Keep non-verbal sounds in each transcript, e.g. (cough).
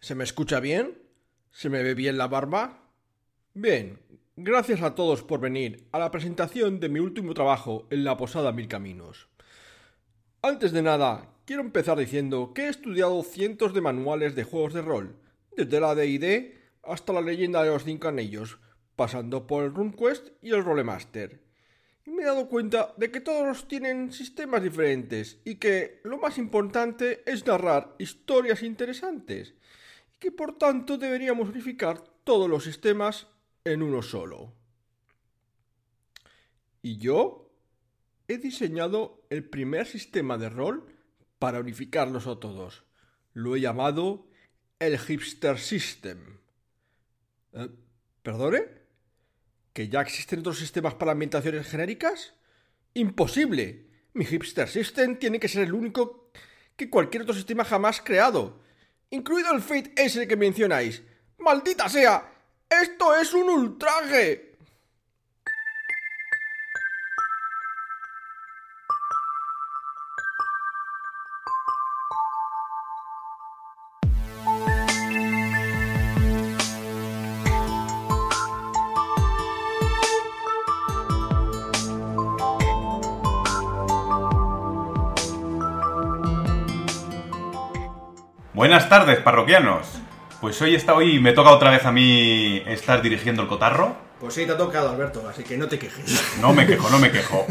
¿Se me escucha bien? ¿Se me ve bien la barba? Bien, gracias a todos por venir a la presentación de mi último trabajo en la Posada Mil Caminos. Antes de nada, quiero empezar diciendo que he estudiado cientos de manuales de juegos de rol, desde la D&D hasta la leyenda de los cinco anillos, pasando por el RuneQuest y el Rolemaster. Y me he dado cuenta de que todos tienen sistemas diferentes y que lo más importante es narrar historias interesantes y que por tanto deberíamos unificar todos los sistemas en uno solo. Y yo he diseñado el primer sistema de rol para unificarlos a todos. Lo he llamado el Hipster System. Eh, ¿Perdone? ¿Que ya existen otros sistemas para ambientaciones genéricas? ¡Imposible! Mi Hipster System tiene que ser el único que cualquier otro sistema jamás creado, incluido el Fate S que mencionáis. ¡Maldita sea! ¡Esto es un ultraje! Buenas tardes, parroquianos. Pues hoy está hoy me toca otra vez a mí estar dirigiendo el cotarro. Pues sí, te ha tocado, Alberto, así que no te quejes. No me quejo, no me quejo.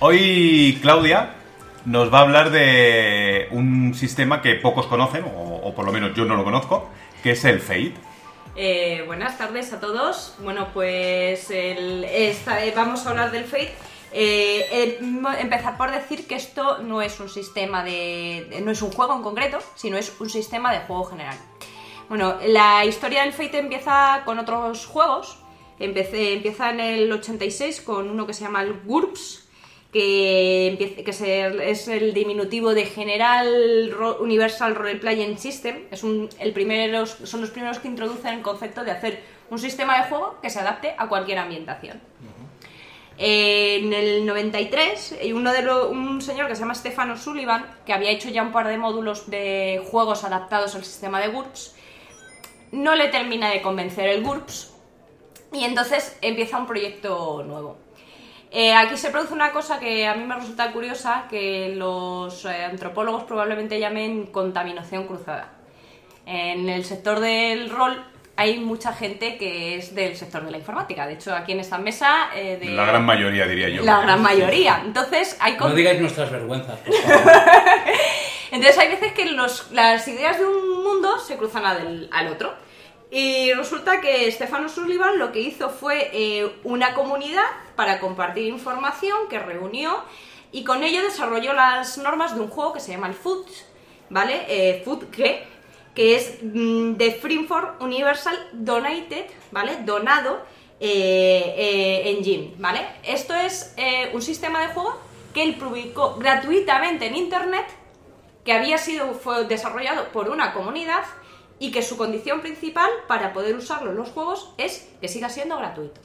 Hoy Claudia nos va a hablar de un sistema que pocos conocen, o, o por lo menos yo no lo conozco, que es el Fate. Eh, buenas tardes a todos. Bueno, pues el- esta- eh, vamos a hablar del Fate. Eh, eh, empezar por decir que esto no es un sistema de, de- no es un juego en concreto, sino es un sistema de juego general. Bueno, la historia del Fate empieza con otros juegos. Empieza en el 86 con uno que se llama el GURPS, que, empieza- que es el diminutivo de General Universal Role Playing System. Es un, el son los primeros que introducen el concepto de hacer un sistema de juego que se adapte a cualquier ambientación. En el 93, eh, uno de un señor que se llama Stefano Sullivan, que había hecho ya un par de módulos de juegos adaptados al sistema de GURPS, no le termina de convencer el GURPS y entonces empieza un proyecto nuevo. Eh, aquí se produce una cosa que a mí me resulta curiosa, que los eh, antropólogos probablemente llamen contaminación cruzada. En el sector del rol hay mucha gente que es del sector de la informática. De hecho, aquí en esta mesa... eh, de- La gran mayoría, diría yo. La gran mayoría. Entonces, hay... No digáis nuestras vergüenzas, por (laughs) favor. Entonces hay veces que los- las ideas de un mundo se cruzan al, al otro. Y resulta que Stefano Sullivan lo que hizo fue eh, una comunidad para compartir información que reunió y con ello desarrolló las normas de un juego que se llama el Food, ¿vale? Eh, Food que, que es mm, de Freeform Universal Donated, ¿vale? Donado eh, eh, Engine, ¿vale? Esto es eh, un sistema de juego que él publicó gratuitamente en internet que había sido fue desarrollado por una comunidad y que su condición principal para poder usarlo en los juegos es que siga siendo gratuito.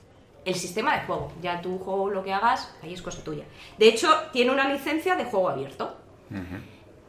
El sistema de juego, ya tu juego lo que hagas, ahí es cosa tuya. De hecho, tiene una licencia de juego abierto.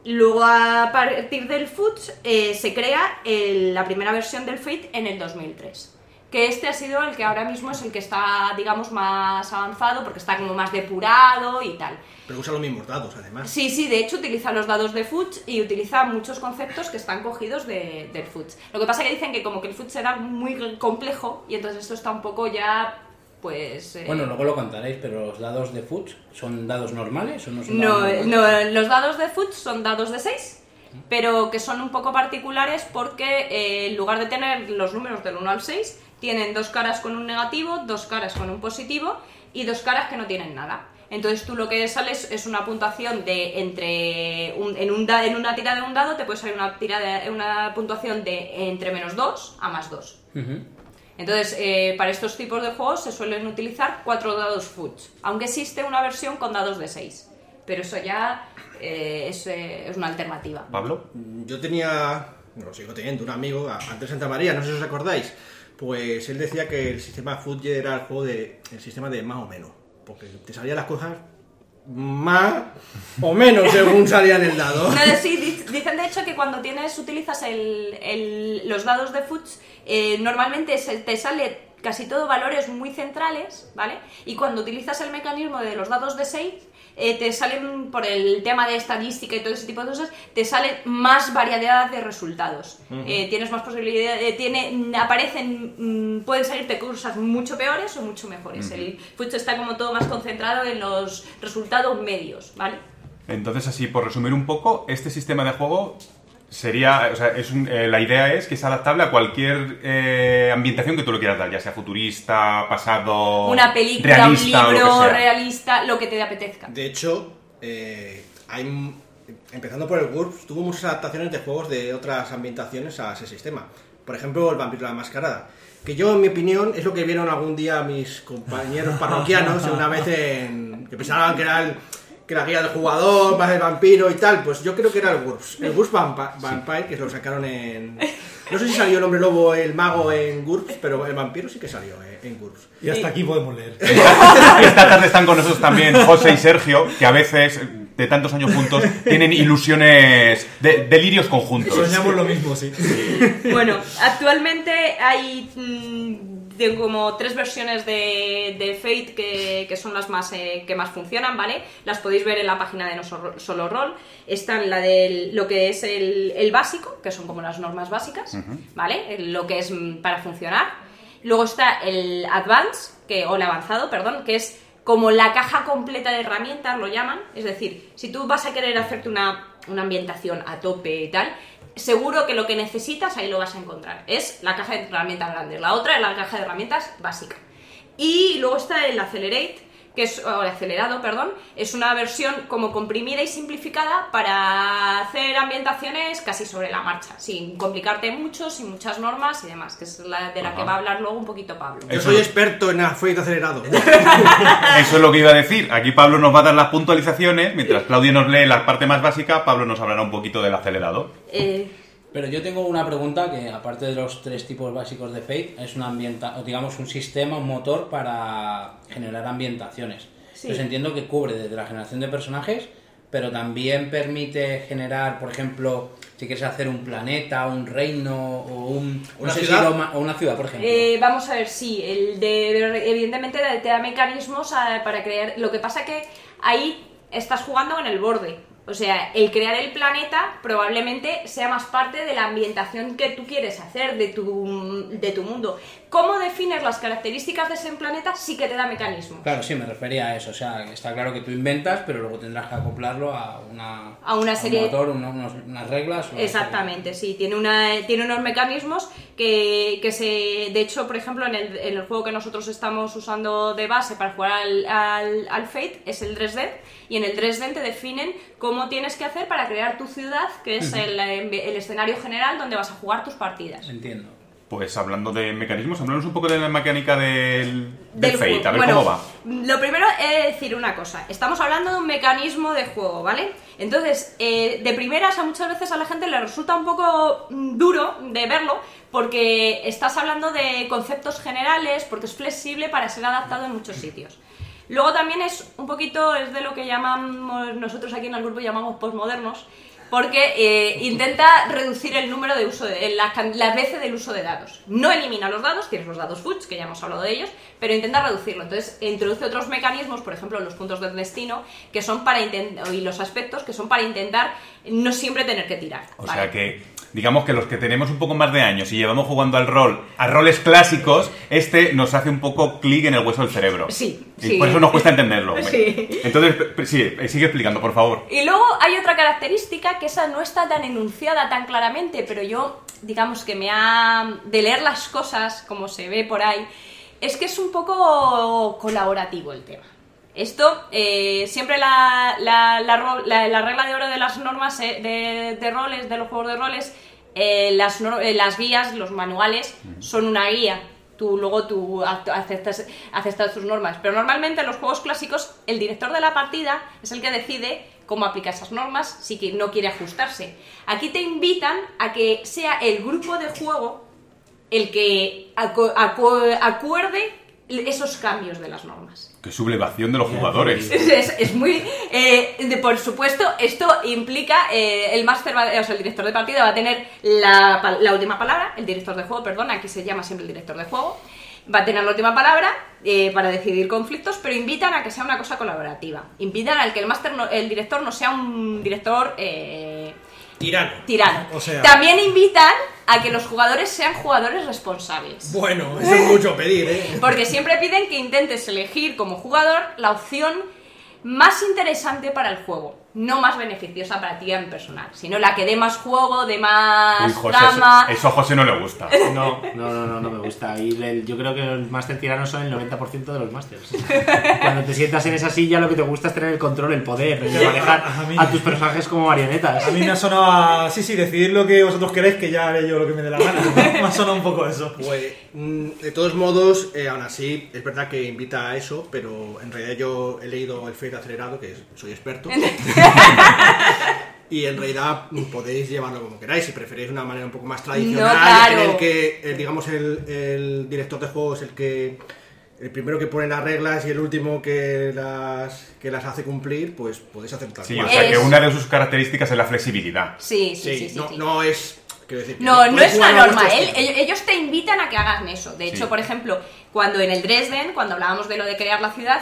Luego, a partir del Foot, eh, se crea el- la primera versión del Fate en el 2003. Que este ha sido el que ahora mismo es el que está, digamos, más avanzado, porque está como más depurado y tal. Pero usa los mismos dados, además. Sí, sí, de hecho utiliza los dados de Fuchs y utiliza muchos conceptos que están cogidos de, del Fuchs. Lo que pasa es que dicen que como que el Fuchs era muy complejo y entonces esto está un poco ya, pues... eh, Bueno, luego lo contaréis, pero los dados de Fuchs son dados normales o no son no, dados no, los dados de Fuchs son dados de 6, pero que son un poco particulares porque eh, en lugar de tener los números del 1 al 6, tienen dos caras con un negativo, dos caras con un positivo y dos caras que no tienen nada. Entonces tú lo que sales es una puntuación de entre un- en, un da- en una tira de un dado te puede salir una, tira una puntuación de entre menos 2 a más 2. Ujú. Entonces, eh, para estos tipos de juegos se suelen utilizar cuatro dados Fuchs, aunque existe una versión con dados de 6. Pero eso ya eh, es, eh, es una alternativa. ¿Pablo? Yo tenía, no lo sigo teniendo, un amigo, a- Andrés Santa María, no sé si os acordáis. Pues él decía que el sistema Food era el juego de. el sistema de más o menos. Porque te salían las cosas más o menos según salía en el dado. (laughs) No, sí, di- dicen de hecho que cuando tienes, utilizas el- el- los dados de Fuchs, eh, normalmente se- te sale casi todo valores muy centrales, ¿vale? Y cuando utilizas el mecanismo de los dados de 6, eh, te salen, por el tema de estadística y todo ese tipo de cosas, te salen más variedad de resultados. Eh, tienes más posibilidades, eh, tiene, aparecen, mm, pueden salirte cosas mucho peores o mucho mejores. El Fuchs está como todo más concentrado en los resultados medios, ¿vale? Entonces, así, por resumir un poco, este sistema de juego sería, o sea, es un- eh, la idea es que es adaptable a cualquier eh, ambientación que tú lo quieras dar, ya sea futurista, pasado, una película, realista, un lo libro que sea. realista, lo que te apetezca. De hecho, eh, hay, empezando por el GURPS, tuvo muchas adaptaciones de juegos de otras ambientaciones a ese sistema. Por ejemplo, el Vampiro la Mascarada. Que yo, en mi opinión, es lo que vieron algún día mis compañeros parroquianos una vez en. que pensaban que era el- que la guía del jugador, más el vampiro y tal. Pues yo creo que era el GURPS. El GURPS Vampa- Vampire, que lo sacaron en. No sé si salió el hombre lobo, el mago en GURPS, pero el vampiro sí que salió eh, en GURPS. Y hasta aquí podemos leer. Esta, (laughs) esta tarde están con nosotros también José y Sergio, que a veces, de tantos años juntos, tienen ilusiones, de, delirios conjuntos. Soñamos lo mismo, sí. Bueno, actualmente hay mm, de como tres versiones de, de Fate que, que son las más eh, que más funcionan, ¿vale? Las podéis ver en la página de No Solo Roll. Están la de lo que es el, el básico, que son como las normas básicas, ¿vale? Lo que es para funcionar. Luego está el Advance, que, o el avanzado, perdón, que es como la caja completa de herramientas, lo llaman. Es decir, si tú vas a querer hacerte una, una ambientación a tope y tal, seguro que lo que necesitas ahí lo vas a encontrar. Es la caja de herramientas grande. La otra es la caja de herramientas básica. Y luego está el Accelerate, que es, o el acelerado, perdón, es una versión como comprimida y simplificada para hacer ambientaciones casi sobre la marcha, sin complicarte mucho, sin muchas normas y demás, que es la de la Ajá. que va a hablar luego un poquito Pablo. Yo soy experto en Fate acelerado. (laughs) Eso es lo que iba a decir. Aquí Pablo nos va a dar las puntualizaciones, mientras Claudia nos lee la parte más básica, Pablo nos hablará un poquito del acelerado. Eh, Pero yo tengo una pregunta que, aparte de los tres tipos básicos de Fate, es una ambienta o digamos un sistema, un motor para generar ambientaciones. Sí. Entonces entiendo que cubre desde la generación de personajes, pero también permite generar, por ejemplo, si quieres hacer un planeta, un reino o un, no ¿Una sé si ciudad? lo ma- o una ciudad, por ejemplo. Eh, vamos a ver, sí, el de, evidentemente te da mecanismos a- para crear. Lo que pasa que ahí estás jugando en el borde. O sea, el crear el planeta probablemente sea más parte de la ambientación que tú quieres hacer, de tu, de tu mundo. ¿Cómo defines las características de ese planeta? Sí que te da mecanismos. Claro, sí, me refería a eso. O sea, está claro que tú inventas, pero luego tendrás que acoplarlo a una, A una serie- un motor, unos- unas reglas. una Exactamente, sí, tiene, una, tiene unos mecanismos que, que se... De hecho, por ejemplo, en el, en el juego que nosotros estamos usando de base para jugar al, al, al Fate es el 3D y en el 3D te definen cómo tienes que hacer para crear tu ciudad, que es el, el escenario general donde vas a jugar tus partidas. Entiendo. Pues hablando de mecanismos, hablamos un poco de la mecánica del, del del Fate, a ver Bueno, cómo va. Lo primero es decir una cosa. Estamos hablando de un mecanismo de juego, ¿vale? Entonces, eh, de primeras a muchas veces a la gente le resulta un poco mm, duro de verlo porque estás hablando de conceptos generales, porque es flexible para ser adaptado en muchos sitios. Luego también es un poquito, es de lo que llamamos, nosotros aquí en el grupo llamamos postmodernos, porque eh, intenta reducir el número de uso, de, la, can- las veces del uso de dados. No elimina los dados, tienes los dados Fuchs, que ya hemos hablado de ellos, pero intenta reducirlo. Entonces introduce otros mecanismos, por ejemplo los puntos del destino, que son para y los aspectos que son para intentar no siempre tener que tirar. O ¿vale? sea que, digamos que los que tenemos un poco más de años y llevamos jugando al rol, a roles clásicos, este nos hace un poco clic en el hueso del cerebro. Sí, Y sí. por eso nos cuesta entenderlo. Sí. Entonces, sí, eh, sigue explicando, por favor. Y luego hay otra característica que esa no está tan enunciada tan claramente, pero yo, digamos que me ha. de leer las cosas como se ve por ahí, es que es un poco colaborativo el tema. Esto, eh, siempre la, la- regla de oro de las normas eh, de, de roles, de los juegos de roles, eh, las, las guías, los manuales, son una guía. Tú luego tú aceptas, aceptas tus normas. Pero normalmente en los juegos clásicos, el director de la partida es el que decide cómo aplica esas normas si que no quiere ajustarse. Aquí te invitan a que sea el grupo de juego el que acu- acu- acuerde esos cambios de las normas. Qué sublevación de los jugadores. Es, (laughs) es- es muy. eh, de- por supuesto, esto implica. eh, el máster, va- o sea, el director de partida va a tener la, la última palabra. El director de juego, perdón, aquí se llama siempre el director de juego. Va a tener la última palabra eh, para decidir conflictos, pero invitan a que sea una cosa colaborativa. Invitan al que el máster, no- el director no sea un director. eh, Tirano. tirano. O sea- También invitan a que los jugadores sean jugadores responsables. Bueno, eso es mucho pedir, ¿eh? (laughs) Porque siempre piden que intentes elegir como jugador la opción más interesante para el juego, no más beneficiosa para ti en personal, sino la que dé más juego, dé más Uy, José, drama. eso, eso a José no le gusta. (laughs) No, no, no, no, no me gusta. Y el- yo creo que los Master Tiranos son el 90% de los Masters. Cuando te sientas en esa silla, lo que te gusta es tener el control, el poder, el de manejar A mí- a tus personajes como marionetas. A mí me ha sonado a... Sí, sí, decidir lo que vosotros queréis, que ya haré yo lo que me dé la gana. me ha sonado un poco eso. Pues, mm, de todos modos, eh, aún así, es verdad que invita a eso, pero en realidad yo he leído el Fate acelerado, que soy experto. (laughs) y en realidad podéis llevarlo como queráis, si preferís una manera un poco más tradicional, No, claro. en el que, eh, digamos, el, el director de juego es el que el primero que pone las reglas y el último que las que las hace cumplir, pues podéis hacer tal Sí, cual. o sea que una de sus características es la flexibilidad. Sí, sí, Sí, sí, sí, no, sí. no es. quiero decir, No, no es una jugar a norma, ¿eh? estilo. ellos, te invitan a que hagan eso. De hecho, Sí. por ejemplo, cuando en el Dresden, cuando hablábamos de lo de crear la ciudad,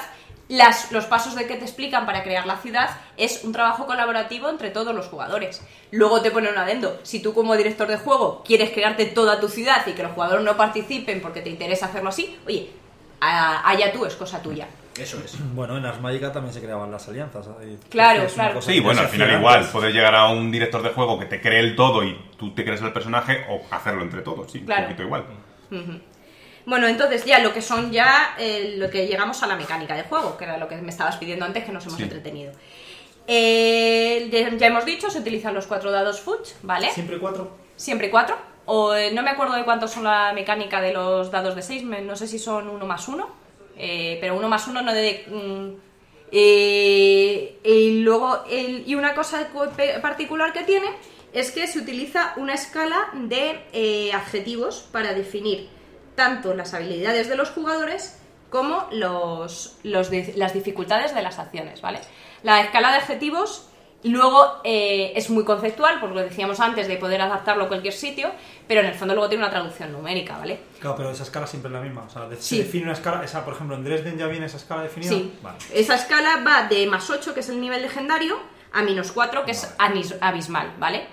las, los pasos de que te explican para crear la ciudad es un trabajo colaborativo entre todos los jugadores. Luego te ponen un adendo. Si tú como director de juego quieres crearte toda tu ciudad y que los jugadores no participen porque te interesa hacerlo así, oye, a- allá tú, es cosa tuya. Eso es. Bueno, en Ars Magica también se creaban las alianzas. ahí. Claro, claro. Sí, bueno, al final igual, puedes llegar a un director de juego que te cree el todo y tú te crees el personaje o hacerlo entre todos, sí, Claro. un poquito igual. Bueno, entonces ya lo que son ya eh, lo que llegamos a la mecánica de juego, que era lo que me estabas pidiendo antes que nos hemos Sí. entretenido. Eh, ya, ya hemos dicho, se utilizan los cuatro dados Fuchs, ¿vale? Siempre cuatro. Siempre cuatro. O, eh, no me acuerdo de cuántos son la mecánica de los dados de 6, no sé si son uno más uno, eh, pero uno más uno no de... mm, eh, y luego, el- y una cosa particular que tiene es que se utiliza una escala de eh, adjetivos para definir tanto las habilidades de los jugadores como los, las dificultades de las acciones, ¿vale? La escala de adjetivos luego eh, es muy conceptual, por lo decíamos antes, de poder adaptarlo a cualquier sitio, pero en el fondo luego tiene una traducción numérica, ¿vale? Claro, pero esa escala siempre es la misma. O sea, Sí. se define una escala. Esa, por ejemplo, en Dresden ya viene esa escala definida. Sí. Vale. Esa escala va de más 8, que es el nivel legendario, a menos 4, que es anis- abismal, ¿vale?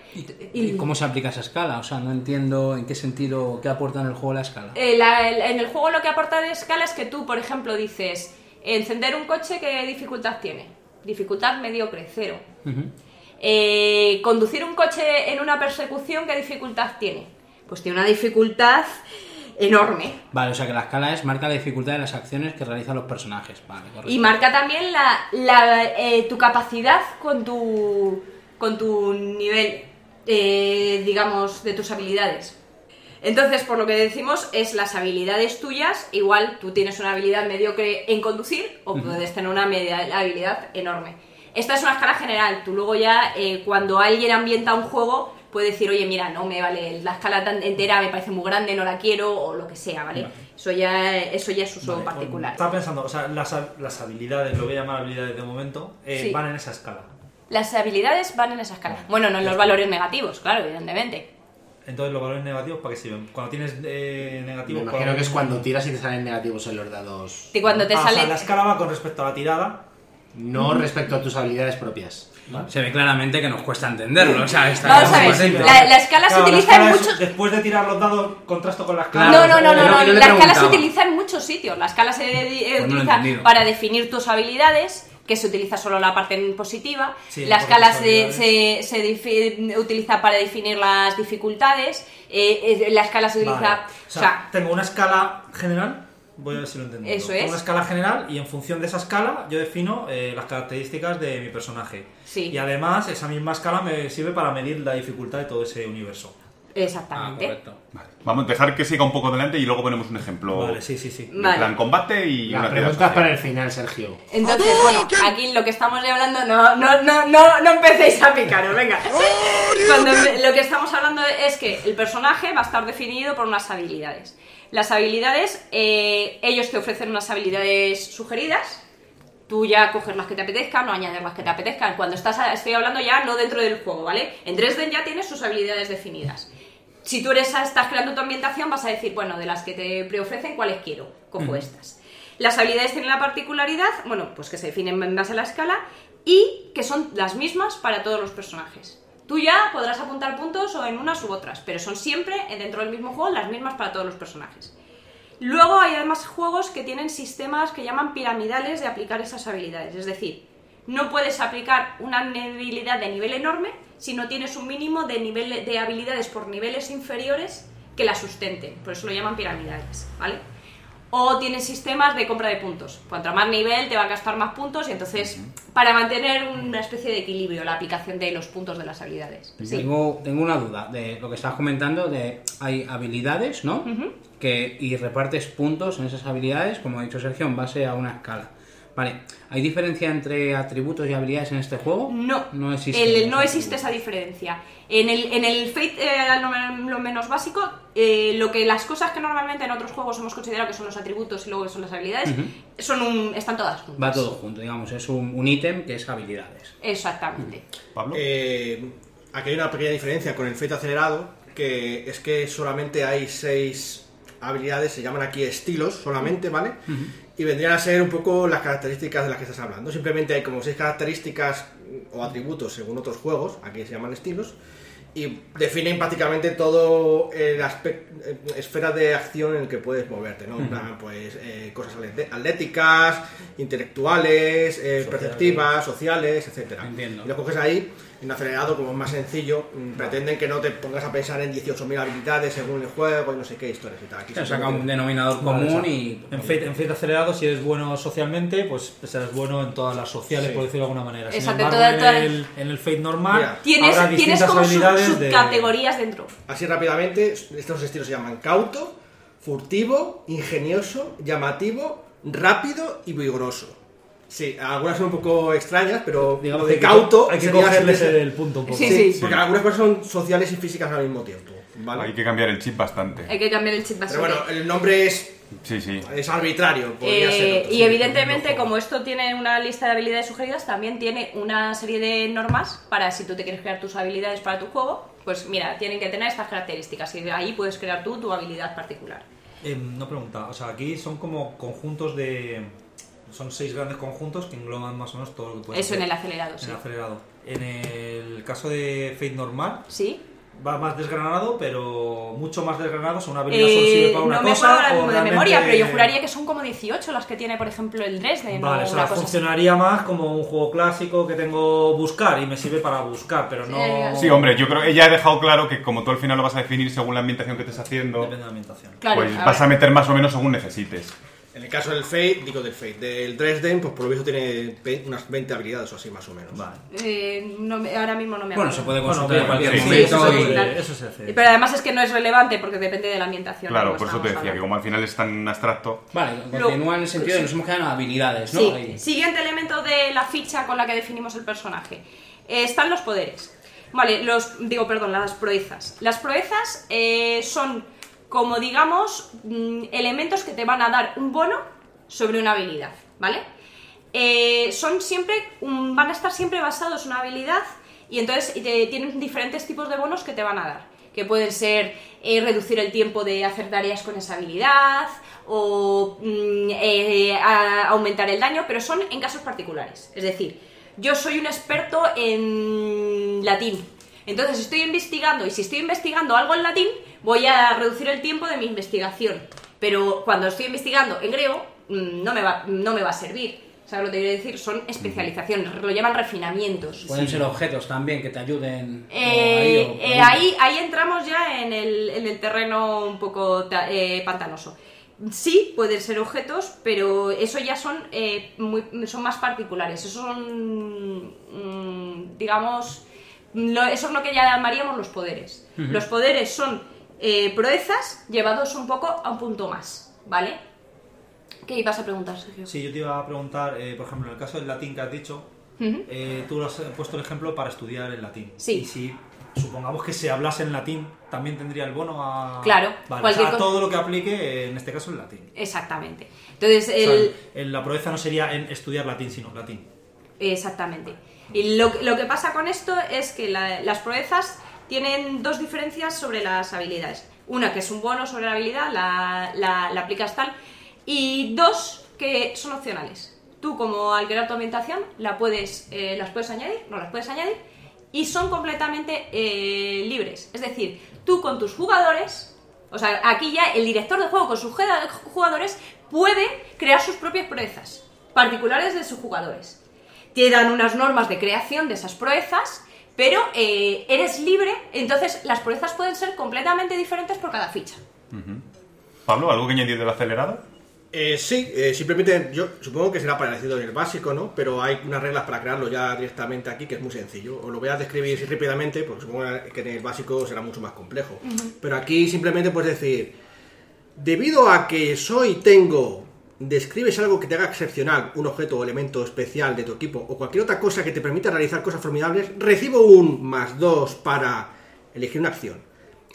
¿Y cómo se aplica esa escala? O sea, no entiendo en qué sentido, qué aporta en el juego la escala. Eh, la- el- en el juego lo que aporta de escala es que tú, por ejemplo, dices, encender un coche, ¿qué dificultad tiene? Dificultad mediocre, cero. Eh, conducir un coche en una persecución, ¿qué dificultad tiene? Pues tiene una dificultad enorme. Vale, o sea que la escala es marca la dificultad de las acciones que realizan los personajes. Vale, correcto. Y marca también la, la, eh, tu capacidad con tu, con tu nivel, eh, digamos, de tus habilidades. Entonces, por lo que decimos, es las habilidades tuyas. Igual tú tienes una habilidad mediocre en conducir o puedes tener una media- habilidad enorme. Esta es una escala general. Tú luego ya, eh, cuando alguien ambienta un juego, puede decir, oye, mira, no me vale la escala tan entera, me parece muy grande, no la quiero, o lo que sea, ¿vale? Eso, ya, eso ya es uso Vale, particular. Estaba pensando, o sea, las, las habilidades, lo voy a llamar habilidades de momento, eh, Sí. van en esa escala. Las habilidades van en esa escala. Bueno, no en los valores negativos, claro, evidentemente. Entonces, los valores negativos, ¿para qué sirven? Cuando tienes eh, Me negativos... imagino que es cuando tiras y te salen negativos en los dados. Y cuando te Ah, o sale... sea, la escala va con respecto a la tirada. No respecto a tus habilidades propias. Se ve claramente que nos cuesta entenderlo. O sea, está Vamos a ver, la, la escala se Claro, utiliza en escala es- muchos... Después de tirar los dados, contrasto con la escala. No, no, no, no, no, le la escala se utiliza en muchos sitios. La escala se eh, Pues no he utiliza para definir tus habilidades, que se utiliza solo la parte positiva. Sí, la escala se, se, se difi- utiliza para definir las dificultades. eh, eh, la escala se utiliza... Vale. O sea, tengo una escala general. Voy a ver si lo entiendo. Eso Tengo es. una escala general y en función de esa escala yo defino eh, las características de mi personaje. Sí. Y además esa misma escala me sirve para medir la dificultad de todo ese universo. Ah, Exactamente. correcto. Vale. Vamos a dejar que siga un poco adelante y luego ponemos un ejemplo. Vale, sí, sí, sí. En Vale. plan combate y Las una preguntas para el final, Sergio. Entonces, bueno, aquí lo que estamos hablando, no, no, no, no, no empecéis a picaros, venga. (laughs) Cuando empe- lo que estamos hablando es que el personaje va a estar definido por unas habilidades. Las habilidades, eh, ellos te ofrecen unas habilidades sugeridas. Tú ya coges las que te apetezcan o añadir las que te apetezcan. Cuando estás, estoy hablando ya no dentro del juego, ¿vale? En Dresden ya tienes sus habilidades definidas. Si tú eres, estás creando tu ambientación, vas a decir, bueno, de las que te preofrecen, ¿cuáles quiero? Cojo estas. Las habilidades tienen la particularidad, bueno, pues que se definen en base a la escala y que son las mismas para todos los personajes. Tú ya podrás apuntar puntos o en unas u otras, pero son siempre dentro del mismo juego las mismas para todos los personajes. Luego hay además juegos que tienen sistemas que llaman piramidales de aplicar esas habilidades. Es decir, no puedes aplicar una habilidad de nivel enorme si no tienes un mínimo de, nivel, de habilidades por niveles inferiores que la sustenten. Por eso lo llaman piramidales, ¿vale? O tienes sistemas de compra de puntos. Cuanto más nivel te va a gastar más puntos y entonces para mantener una especie de equilibrio la aplicación de los puntos de las habilidades. Sí. Tengo, tengo una duda de lo que estás comentando de hay habilidades, ¿no? que, y repartes puntos en esas habilidades, como ha dicho Sergio, en base a una escala. Vale, ¿hay diferencia entre atributos y habilidades en este juego? No, no existe. El- no existe esa diferencia. En el, en el Fate, eh, lo, men- lo menos básico, eh, lo que las cosas que normalmente en otros juegos hemos considerado que son los atributos y luego que son las habilidades, son un, están todas juntas. Va todo junto, digamos, es un, un ítem que es habilidades. Exactamente. Pablo. Eh, aquí hay una pequeña diferencia con el Fate acelerado, que es que solamente hay seis habilidades, se llaman aquí estilos solamente, ¿vale? Y vendrían a ser un poco las características de las que estás hablando. Simplemente hay como seis características o atributos según otros juegos, aquí se llaman estilos, y definen prácticamente todo el aspecto, esfera de acción en el que puedes moverte, ¿no? En plan, pues eh, cosas atléticas, intelectuales, eh, perceptivas, sociales, etcétera. Entiendo. Y lo coges ahí, en acelerado, como es más sencillo, mm, pretenden que no te pongas a pensar en 18.000 habilidades según el juego y no sé qué historias y tal. Aquí Se saca un denominador común y... En Fate, en Fate acelerado, si eres bueno socialmente, pues serás bueno en todas las sociales, Sí. por decirlo de alguna manera. Sin embargo, toda- en, el, en el Fate normal, Mira, Tienes, habrá tienes como sub- habilidades de- subcategorías dentro. Así rápidamente, estos estilos se llaman cauto, furtivo, ingenioso, llamativo, rápido y vigoroso. Sí, algunas son un poco extrañas, pero digamos lo que de cauto hay que cogerles el punto un poco. Sí, Sí, sí. porque algunas cosas son sociales y físicas al mismo tiempo. ¿vale? Hay que cambiar el chip bastante. Hay que cambiar el chip Pero bastante. bueno, el nombre es, Sí, sí. es arbitrario. podría Eh, ser otro, y sí, evidentemente, como esto tiene una lista de habilidades sugeridas, también tiene una serie de normas para si tú te quieres crear tus habilidades para tu juego, pues mira, tienen que tener estas características y de ahí puedes crear tú tu habilidad particular. Eh, no pregunta, o sea, aquí son como conjuntos de. Son seis grandes conjuntos que engloban más o menos todo lo que puede Eso en el acelerado, sí. En el acelerado. En el caso de Fate normal, ¿Sí? va más desgranado, pero mucho más desgranado. O sea, una habilidad solo sirve Eh, para una no me cosa. acuerdo ahora o mismo de memoria, pero yo juraría que son como 18 las que tiene, por ejemplo, el Dresden Vale, o sea, cosa así. funcionaría más como un juego clásico que tengo buscar y me sirve para buscar, pero no. Eh, Sí, hombre, yo creo que ella ha dejado claro que como tú al final lo vas a definir según la ambientación que estés haciendo, Depende de la ambientación. Claro, pues a vas a meter más o menos según necesites. En el caso del Fate, digo del Fate, del Dresden, pues por lo visto tiene ve- unas 20 habilidades o así más o menos. Vale. Eh, no me- ahora mismo no me Bueno, acuerdo. se puede Bueno, consultar en cualquier sí, momento eso se y- puede consultar. Eso se hace. Pero además es que no es relevante porque depende de la ambientación. Claro, como por eso te estábamos decía que hablando. como al final es tan abstracto. Vale, continúa en el sentido de que nos hemos quedado en habilidades, ¿no? Sí, Ahí. siguiente elemento de la ficha con la que definimos el personaje. Eh, están los poderes. Vale, los, digo, perdón, las proezas. Las proezas eh, son como, digamos, mm, elementos que te van a dar un bono sobre una habilidad, ¿vale? Eh, son siempre, van a estar siempre basados en una habilidad y entonces eh, tienen diferentes tipos de bonos que te van a dar. Que pueden ser eh, reducir el tiempo de hacer tareas con esa habilidad o mm, aumentar el daño, pero son en casos particulares. Es decir, yo soy un experto en latín. Entonces estoy investigando y si estoy investigando algo en latín, voy a reducir el tiempo de mi investigación. Pero cuando estoy investigando en griego, mm, no me va, no me va a servir. ¿Sabes lo que quiero decir? Son especializaciones, lo llaman refinamientos. Pueden ser objetos también que te ayuden. Eh, ahí, eh, ahí, ahí entramos ya en el, en el terreno un poco eh, pantanoso. Sí, pueden ser objetos, pero eso ya son, eh, muy- son más particulares. Eso son, mm, digamos, lo- eso es lo que llamaríamos los poderes. Los poderes son eh, proezas llevados un poco a un punto más, ¿vale? ¿Qué ibas a preguntar, Sergio? Sí, yo te iba a preguntar, eh, por ejemplo, en el caso del latín que has dicho, eh, tú has puesto el ejemplo para estudiar el latín. Sí. Y si supongamos que se hablase en latín, también tendría el bono a... Claro, Vale, cualquier o sea, cosa- todo lo que aplique, en este caso, el latín. Exactamente. Entonces, O sea, el... en la proeza no sería en estudiar latín, sino latín. Exactamente. Y lo, que pasa con esto es que la- las proezas tienen dos diferencias sobre las habilidades. Una que es un bono sobre la habilidad, la, aplicas tal, y dos que son opcionales. Tú como al crear tu ambientación la puedes, eh, las puedes añadir, no las puedes añadir, y son completamente eh, libres. Es decir, tú con tus jugadores, o sea, aquí ya el director de juego con sus jugadores puede crear sus propias proezas, particulares de sus jugadores. Te dan unas normas de creación de esas proezas, pero eh, eres libre, entonces las proezas pueden ser completamente diferentes por cada ficha. Pablo, ¿algo que añadir del acelerado? Eh, sí, eh, simplemente yo supongo que será parecido en el básico, ¿no? Pero hay unas reglas para crearlo ya directamente aquí que es muy sencillo. Os lo voy a describir así rápidamente porque supongo que en el básico será mucho más complejo. Pero aquí simplemente puedes decir, debido a que soy, tengo, describes algo que te haga excepcional, un objeto o elemento especial de tu equipo o cualquier otra cosa que te permita realizar cosas formidables, recibo un más dos para elegir una acción.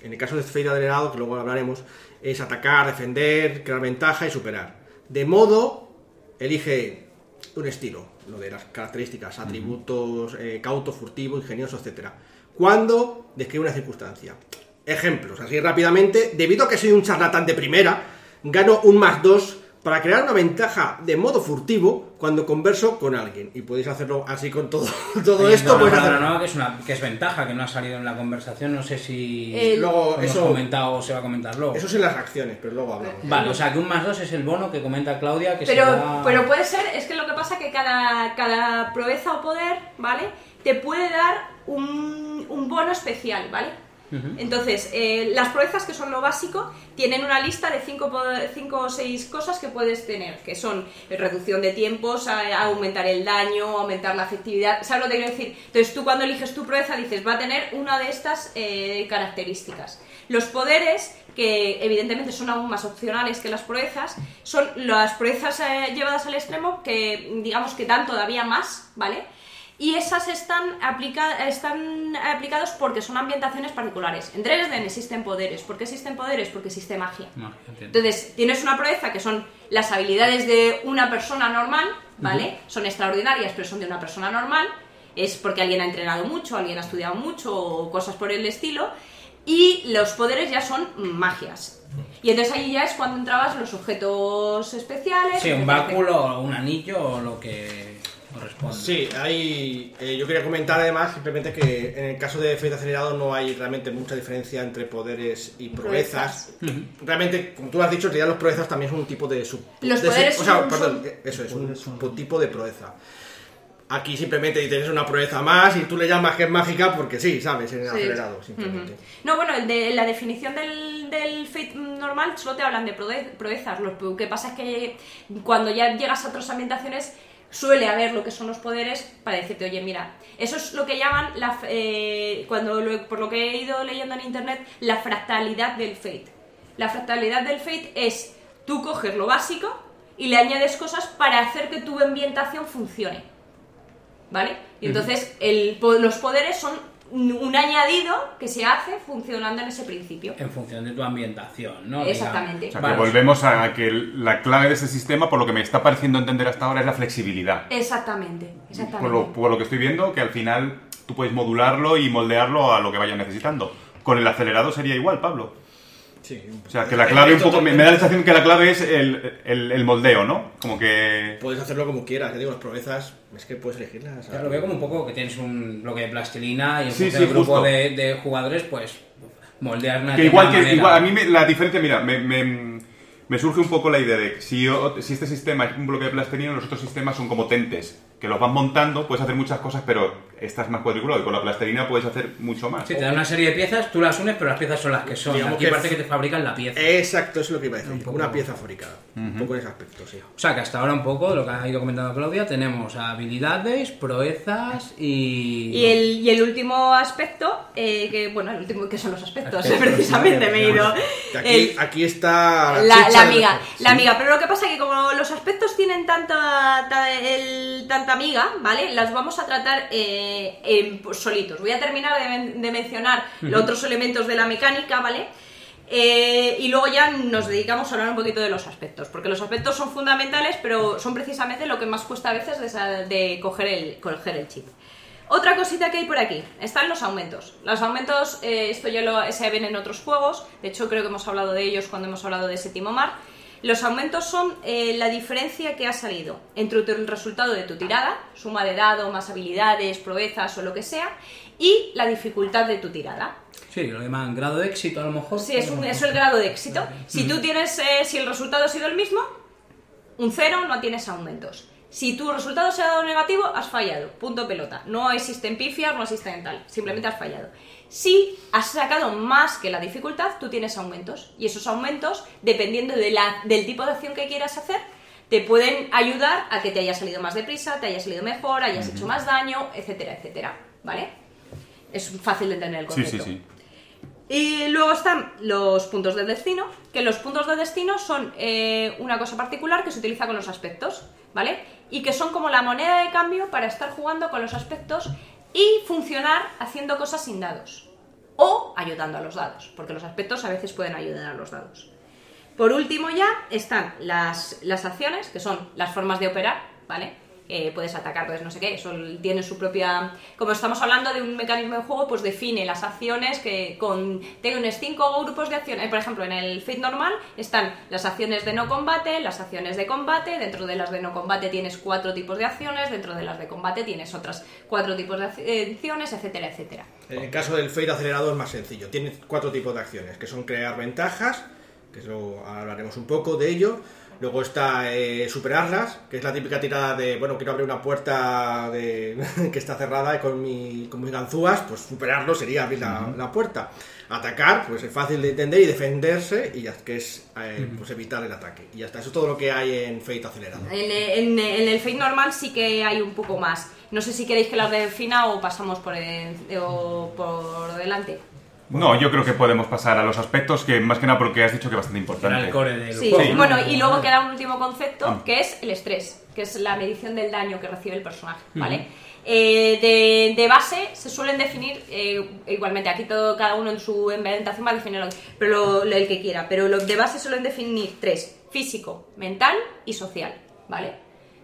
En el caso de Fade acelerado, que luego hablaremos, es atacar, defender, crear ventaja y superar. De modo, elige un estilo, lo de las características, atributos, eh, cauto, furtivo, ingenioso, etcétera. Cuando describe una circunstancia. Ejemplos, así rápidamente, debido a que soy un charlatán de primera, gano un más dos para crear una ventaja de modo furtivo cuando converso con alguien. Y podéis hacerlo así con todo, (laughs) todo esto. hacerlo. nueva que es, una, que es ventaja, que no ha salido en la conversación. No sé si El- Luego, hemos eso, comentado o se va a comentar luego. eso es en las acciones, pero luego hablamos. Vale, o sea que un más dos es el bono que comenta Claudia que se Pero, da- pero puede ser, es que lo que pasa es que cada, cada proeza o poder, ¿vale? Te puede dar un, un bono especial, ¿vale? Entonces, eh, las proezas, que son lo básico, tienen una lista de 5 o 6 cosas que puedes tener, que son reducción de tiempos, aumentar el daño, aumentar la efectividad. ¿Sabes lo que quiero decir? Entonces, tú cuando eliges tu proeza dices, va a tener una de estas eh, características. Los poderes, que evidentemente son aún más opcionales que las proezas, son las proezas eh, llevadas al extremo que, digamos, que dan todavía más, ¿vale? Y esas están, aplica- están aplicados porque son ambientaciones particulares. En Dresden existen poderes. ¿Por qué existen poderes? Porque existe magia. No. Entonces, tienes una proeza que son las habilidades de una persona normal, ¿vale? Son extraordinarias, pero son de una persona normal. Es porque alguien ha entrenado mucho, alguien ha estudiado mucho o cosas por el estilo. Y los poderes ya son magias. Y entonces ahí ya es cuando entrabas los objetos especiales. Sí, un báculo o un anillo o lo que Sí, hay, eh, yo quería comentar además simplemente que en el caso de Fate acelerado no hay realmente mucha diferencia entre poderes y proezas. Realmente, como tú has dicho, en realidad los proezas también son un tipo de sub. Los de poderes o sea, son- perdón, son- eh, eso es, un son- subtipo de proeza. Aquí simplemente tienes una proeza más y tú le llamas que es mágica porque sí, ¿sabes? En el Sí. acelerado, simplemente. No, bueno, el de, la definición del, del Fate normal solo te hablan de proe- proezas. Lo que pasa es que cuando ya llegas a otras ambientaciones suele haber lo que son los poderes para decirte, oye, mira, eso es lo que llaman, la, eh, cuando lo- por lo que he ido leyendo en internet, la fractalidad del Fate. La fractalidad del Fate es tú coges lo básico y le añades cosas para hacer que tu ambientación funcione. ¿Vale? Y entonces el los poderes son un añadido que se hace funcionando en ese principio. En función de tu ambientación, ¿no? Exactamente. O sea, Vale. que volvemos a que la clave de ese sistema, por lo que me está pareciendo entender hasta ahora, es la flexibilidad. Exactamente, exactamente. Por lo, por lo que estoy viendo, que al final tú puedes modularlo y moldearlo a lo que vayas necesitando. Con el acelerado sería igual, Pablo. Sí, O sea, que la clave un poco... Me, me da la sensación que la clave es el, el- el moldeo, ¿no? Como que... Puedes hacerlo como quieras, ya digo, las proezas es que puedes elegirlas. Ya lo veo como un poco que tienes un bloque de plastilina y en Sí, grupo de, de jugadores, pues moldear una Que igual que igual, a mí me- la diferencia, mira, me, me- me surge un poco la idea de que si, o- si este sistema es un bloque de plastilina, los otros sistemas son como tentes, que los vas montando, puedes hacer muchas cosas, pero estás más cuadriculado y con la plastilina puedes hacer mucho más. Sí, te dan una serie de piezas, tú las unes, pero las piezas son las que son. Digamos Aquí que- parece que te fabrican la pieza. Exacto, eso es lo que iba a decir. Un poco- Una pieza fabricada. Un poco en ese aspecto, sí. O sea que hasta ahora un poco, de lo que ha ido comentando Claudia, tenemos habilidades, proezas y... Y el, y el último aspecto, eh, que bueno, el último que son los aspectos, Aspectos, (laughs) precisamente me he ido. Aquí, está la, amiga, la amiga, pero lo que pasa es que como los aspectos tienen tanta, ta- el- tanta amiga, ¿vale? Las vamos a tratar eh, en- pues, solitos. Voy a terminar de, men- de mencionar los otros elementos de la mecánica, ¿vale? Eh, y luego ya nos dedicamos a hablar un poquito de los aspectos, porque los aspectos son fundamentales, pero son precisamente lo que más cuesta a veces de, sa- de coger, el, coger el chip. Otra cosita que hay por aquí, están los aumentos. Los aumentos, eh, esto ya lo, se ven en otros juegos, de hecho creo que hemos hablado de ellos cuando hemos hablado de Séptimo Mar. Los aumentos son eh, la diferencia que ha salido entre el resultado de tu tirada, suma de dado, más habilidades, proezas o lo que sea, y la dificultad de tu tirada. Sí, lo llaman grado de éxito a lo mejor. Sí, es, un- es el grado de éxito. Si tú tienes, eh, si el resultado ha sido el mismo, un cero, no tienes aumentos. Si tu resultado se ha dado negativo, has fallado. Punto pelota. No existen pifias, no existen tal. Simplemente has fallado. Si has sacado más que la dificultad, tú tienes aumentos. Y esos aumentos, dependiendo de la- del tipo de acción que quieras hacer, te pueden ayudar a que te haya salido más deprisa, te haya salido mejor, hayas hecho más daño, etcétera, etcétera. ¿Vale? Es fácil de entender el Sí, concepto. sí, sí. Y luego están los puntos de destino, que los puntos de destino son eh, una cosa particular que se utiliza con los aspectos, ¿vale? Y que son como la moneda de cambio para estar jugando con los aspectos y funcionar haciendo cosas sin dados. O ayudando a los dados, porque los aspectos a veces pueden ayudar a los dados. Por último ya están las, las acciones, que son las formas de operar, ¿vale? Puedes atacar, puedes no sé qué, eso tiene su propia... Como estamos hablando de un mecanismo de juego, pues define las acciones que con... Tienes cinco grupos de acciones. Eh, Por ejemplo, en el Fate normal están las acciones de no combate, las acciones de combate, dentro de las de no combate tienes cuatro tipos de acciones, dentro de las de combate tienes otras cuatro tipos de ac- acciones, etcétera, etcétera. En el caso del Fade acelerado es más sencillo. Tiene cuatro tipos de acciones, que son crear ventajas, que eso hablaremos un poco de ello. Luego está eh, superarlas, que es la típica tirada de, bueno, quiero abrir una puerta de, (laughs) que está cerrada y con, mi, con mis ganzúas, pues superarlo sería abrir la, la puerta. Atacar, pues es fácil de entender y defenderse, y ya que es eh, pues evitar el ataque. Y ya está, eso es todo lo que hay en Fate acelerado. En, en- en el Fate normal sí que hay un poco más. No sé si queréis que las defina o pasamos por, o por delante. No, yo creo que podemos pasar a los aspectos que más que nada porque has dicho que es bastante Era importante. el core del Sí, juego. ¿no? bueno, y luego queda un último concepto Ah. que es el estrés, que es la medición del daño que recibe el personaje, ¿vale? Eh, de, de base se suelen definir, eh, igualmente aquí todo, cada uno en su inventación va a definir lo que- pero lo- lo- el que quiera, pero lo, de base suelen definir tres, físico, mental y social, ¿vale?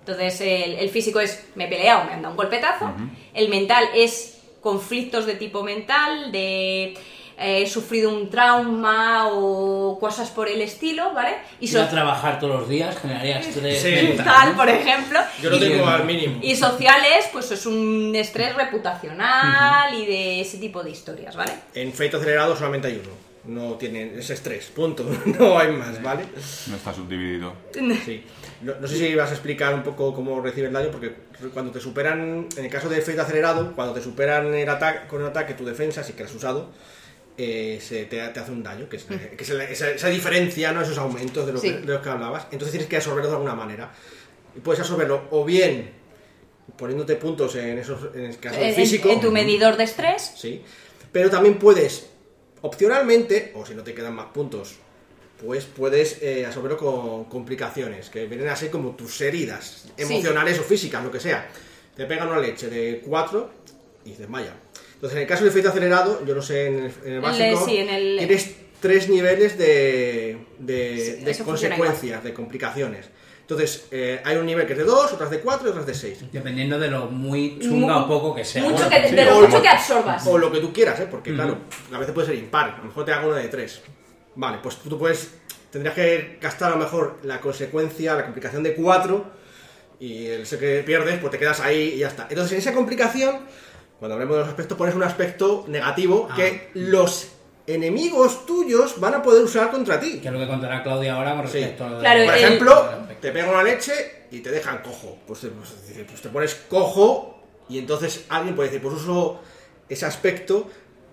Entonces el, el físico es me he peleado, me han dado un golpetazo, el mental es conflictos de tipo mental, de eh, he sufrido un trauma o cosas por el estilo, ¿vale? Y Ir a so- trabajar todos los días generaría estrés Sí. mental, por ejemplo. Yo lo Y- tengo al mínimo. y sociales, pues es un estrés reputacional y de ese tipo de historias, ¿vale? En Fate acelerado solamente hay uno. No tienen ese estrés, punto. (laughs) No hay más, ¿vale? No está subdividido. (laughs) Sí. No, no sé si vas a explicar un poco cómo recibe el daño, porque cuando te superan, en el caso de Fate acelerado, cuando te superan el ataque con un ataque tu defensa, si que la has usado, eh, se te, te hace un daño, que es, que es la- esa, esa diferencia, ¿no? esos aumentos de, lo Sí. que, de los que hablabas. Entonces tienes que absorberlo de alguna manera. Y puedes absorberlo o bien poniéndote puntos en esos en el caso En, físico. en tu medidor de estrés. Sí. Pero también puedes, opcionalmente, o si no te quedan más puntos, pues puedes eh, absorberlo con complicaciones, que vienen a ser como tus heridas emocionales o físicas, lo que sea. Te pegan una leche de 4 y te desmaya. Entonces, en el caso del efecto acelerado, yo lo sé en el, en el El- básico, sí, en el- tienes tres niveles de, de, Sí, de consecuencias, de complicaciones. Entonces, eh, hay un nivel que es de 2, otras de 4 y otras de 6. Dependiendo de lo muy chunga Mu- o poco que sea. Mucho Bueno, que, sí, de lo o- mucho que absorbas. O lo que tú quieras, ¿eh? Porque, claro, a veces puede ser impar. A lo mejor te hago una de 3. Vale, pues tú puedes... Tendrías que gastar a lo mejor la consecuencia, la complicación de 4 y el sé que pierdes, pues te quedas ahí y ya está. Entonces, en esa complicación, cuando hablemos de los aspectos, pones un aspecto negativo Ah. que los enemigos tuyos van a poder usar contra ti. Que es lo que contará Claudia ahora con Sí. respecto a lo de- Claro, Por el- ejemplo, te pega una leche y te dejan cojo. Pues, te- pues, pues te pones cojo y entonces alguien puede decir, pues uso ese aspecto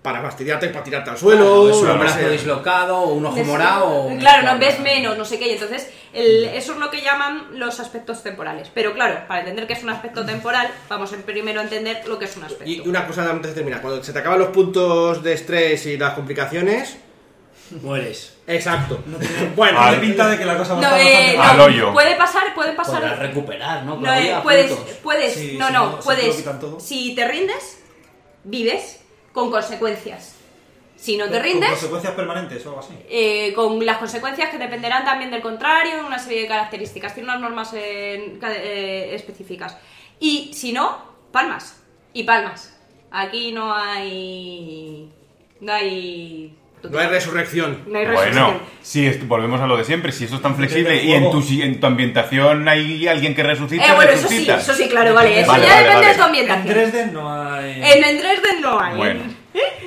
para fastidiarte, para tirarte al suelo. es un brazo dislocado, o un ojo morado, Claro, no ves menos, no sé qué, y entonces el- eso es lo que llaman los aspectos temporales. Pero claro, para entender que es un aspecto temporal, vamos a primero a entender lo que es un aspecto. Y una cosa antes de terminar, cuando se te acaban los puntos de estrés y las complicaciones, Mueres. exacto. (laughs) Bueno, Tiene pinta de que la cosa va a No, estar eh, no, Al hoyo. puede pasar, puede pasar. Podrás recuperar, ¿no? No, eh, puedes, puntos. puedes, Sí, no, si no, puedes. Si te rindes, vives con consecuencias. Si no te Con rindes, consecuencias permanentes o algo así. eh, con las consecuencias que dependerán también del contrario, una serie de características, tiene unas normas eh, eh, específicas. Y si no, palmas. Y palmas. Aquí no hay. No hay. No hay resurrección. no hay Bueno, resurrección. si est- volvemos a lo de siempre, si esto es tan flexible y en tu, si- en tu ambientación hay alguien que resucita, Eh, bueno, eso sí, resucita. eso sí, claro, vale. Eso Vale, ya vale, depende vale. de tu En ambientación. Dresden no hay. En, en Dresden no hay. ¿eh? Bueno,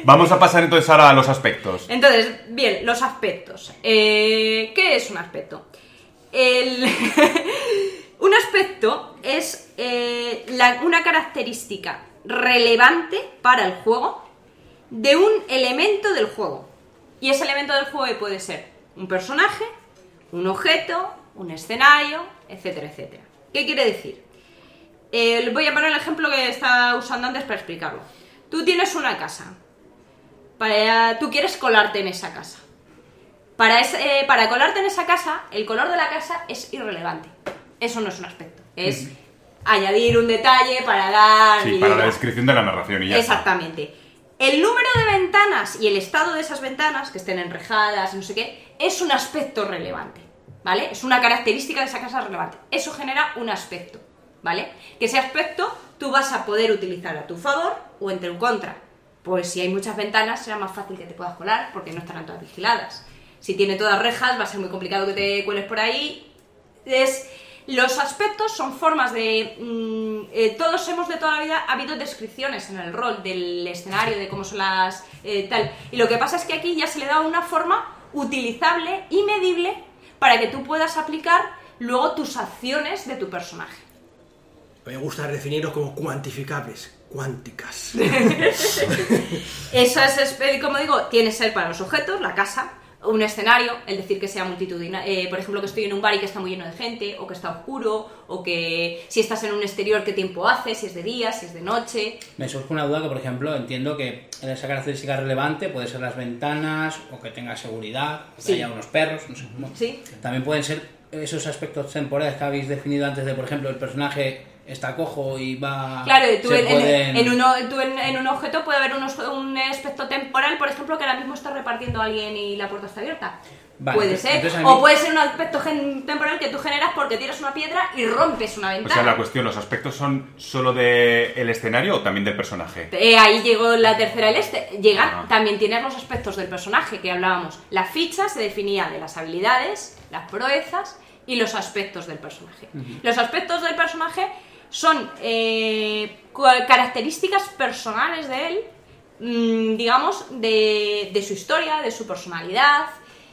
vamos a pasar entonces ahora a los aspectos. Entonces, bien, los aspectos. Eh, ¿Qué es un aspecto? El- (laughs) un aspecto es eh, la- una característica relevante para el juego de un elemento del juego. Y ese elemento del juego puede ser un personaje, un objeto, un escenario, etcétera, etcétera. ¿Qué quiere decir? Eh, les voy a poner el ejemplo que estaba usando antes para explicarlo. Tú tienes una casa. Para, tú quieres colarte en esa casa. Para, eh, para colarte en esa casa, el color de la casa es irrelevante. Eso no es un aspecto. Es añadir un detalle para dar... Sí, para la descripción de la narración y ya está. El número de ventanas y el estado de esas ventanas, que estén enrejadas, no sé qué, es un aspecto relevante. ¿Vale? Es una característica de esa casa relevante. Eso genera un aspecto. ¿Vale? Que ese aspecto tú vas a poder utilizar a tu favor o en tu contra. Pues si hay muchas ventanas será más fácil que te puedas colar porque no estarán todas vigiladas. Si tiene todas rejas va a ser muy complicado que te cueles por ahí. Es, los aspectos son formas de... mm, eh, todos hemos de toda la vida ha habido descripciones en el rol del escenario, de cómo son las... eh, tal. Y lo que pasa es que aquí ya se le da una forma utilizable y medible para que tú puedas aplicar luego tus acciones de tu personaje. Me gusta definirlos como cuantificables, cuánticas. (laughs) Eso es, es- como digo, tiene ser para los objetos, la casa, un escenario, el decir que sea multitudinario, por ejemplo, que estoy en un bar y que está muy lleno de gente, o que está oscuro, o que si estás en un exterior, qué tiempo hace, si es de día, si es de noche. Me surge una duda que, por ejemplo, entiendo que esa característica relevante puede ser las ventanas, o que tenga seguridad, o que Sí. haya unos perros, no sé cómo. Sí. También pueden ser esos aspectos temporales que habéis definido antes de, por ejemplo, el personaje está cojo y va... Claro, tú, se en, en- pueden- en uno- tú en- en un objeto puede haber unos- un aspecto temporal, por ejemplo, que ahora mismo está repartiendo a alguien y la puerta está abierta. Vale, puede entonces- ser. O puede ser un aspecto gen- temporal que tú generas porque tiras una piedra y rompes una O ventana. sea, la cuestión, ¿los aspectos son solo del escenario o también del personaje? Eh, ahí llegó la tercera el este. Llegan, Ah. también tienes los aspectos del personaje que hablábamos. La ficha se definía de las habilidades, las proezas y los aspectos del personaje. Los aspectos del personaje son eh, características personales de él, mm, digamos, de, de su historia, de su personalidad,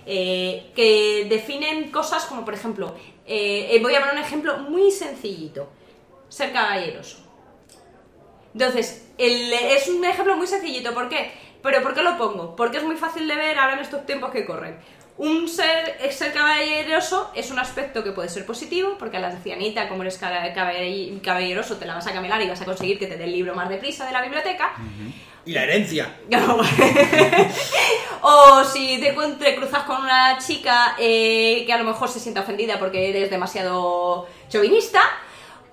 eh, que definen cosas como, por ejemplo, eh, voy a poner un ejemplo muy sencillito. Ser caballeroso. Entonces, es un ejemplo muy sencillito. ¿Por qué? ¿Pero por qué lo pongo? Porque es muy fácil de ver ahora en estos tiempos que corren. Un ser, ser caballeroso es un aspecto que puede ser positivo, porque a la ancianita, como eres caba- caball- caballeroso, te la vas a camelar y vas a conseguir que te dé el libro más deprisa de la biblioteca. Y la herencia. (laughs) o si te, te cruzas con una chica eh, que a lo mejor se sienta ofendida porque eres demasiado chauvinista.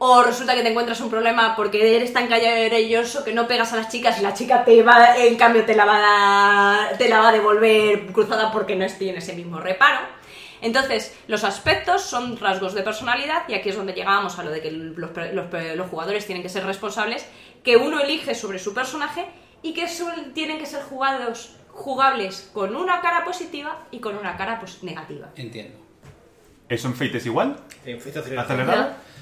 O resulta que te encuentras un problema porque eres tan caballeroso que no pegas a las chicas y la chica te va, en cambio te la va a, dar- te la va a devolver cruzada porque no tiene ese mismo reparo. Entonces, los aspectos son rasgos de personalidad y aquí es donde llegábamos a lo de que los, los- los jugadores tienen que ser responsables, que uno elige sobre su personaje y que son- tienen que ser jugados, jugables con una cara positiva y con una cara pues, negativa. Entiendo. ¿Eso en Fate es igual? En ficha acelerada. ¿Acelerado?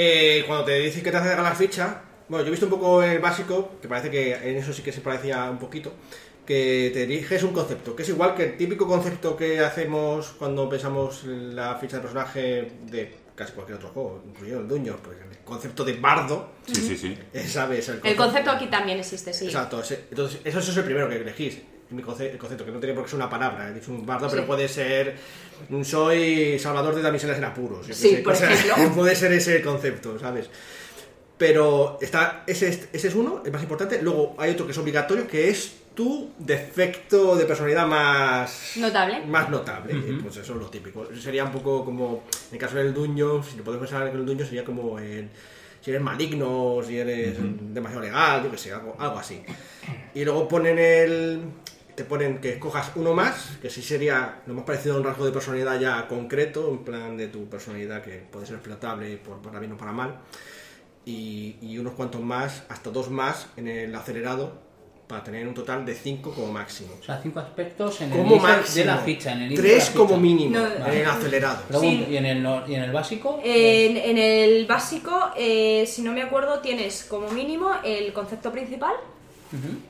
Eh, cuando te dicen que te hace la ficha, bueno, yo he visto un poco el básico, que parece que en eso sí que se parecía un poquito, que te diriges un concepto, que es igual que el típico concepto que hacemos cuando pensamos en la ficha de personaje de casi cualquier otro juego, incluido el Duño, porque el concepto de bardo, Sí, sí, sí. ¿sabes? El concepto aquí también existe, sí. Exacto, entonces eso, eso es el primero que elegís. Mi conce- el concepto, que no tiene por qué ser una palabra, he dicho un bardo, pero puede ser un soy salvador de damiselas en apuros. Sí, sé, por o sea, ejemplo. (laughs) puede ser ese el concepto, ¿sabes? Pero está, ese, es- ese es uno, el más importante. Luego hay otro que es obligatorio, que es tu defecto de personalidad más Notable. Más notable. Pues eso es lo típico. Sería un poco como, en el caso del duño, si lo podemos pensar en el duño, sería como el, si eres maligno, si eres demasiado legal, yo que sé, algo, algo así. Y luego ponen el... Te ponen que escojas uno más, que sí sería lo más parecido a un rasgo de personalidad ya concreto, en plan de tu personalidad que puede ser explotable por, para bien o para mal y, y unos cuantos más, hasta dos más en el acelerado, para tener un total de cinco como máximo. O sea, cinco aspectos en el Como índice máximo. de la ficha. En el índice de Tres la ficha. como mínimo No, en vale. el acelerado. Sí. ¿y, en el, ¿Y en el básico? En, en el básico, eh, si no me acuerdo, tienes como mínimo el concepto principal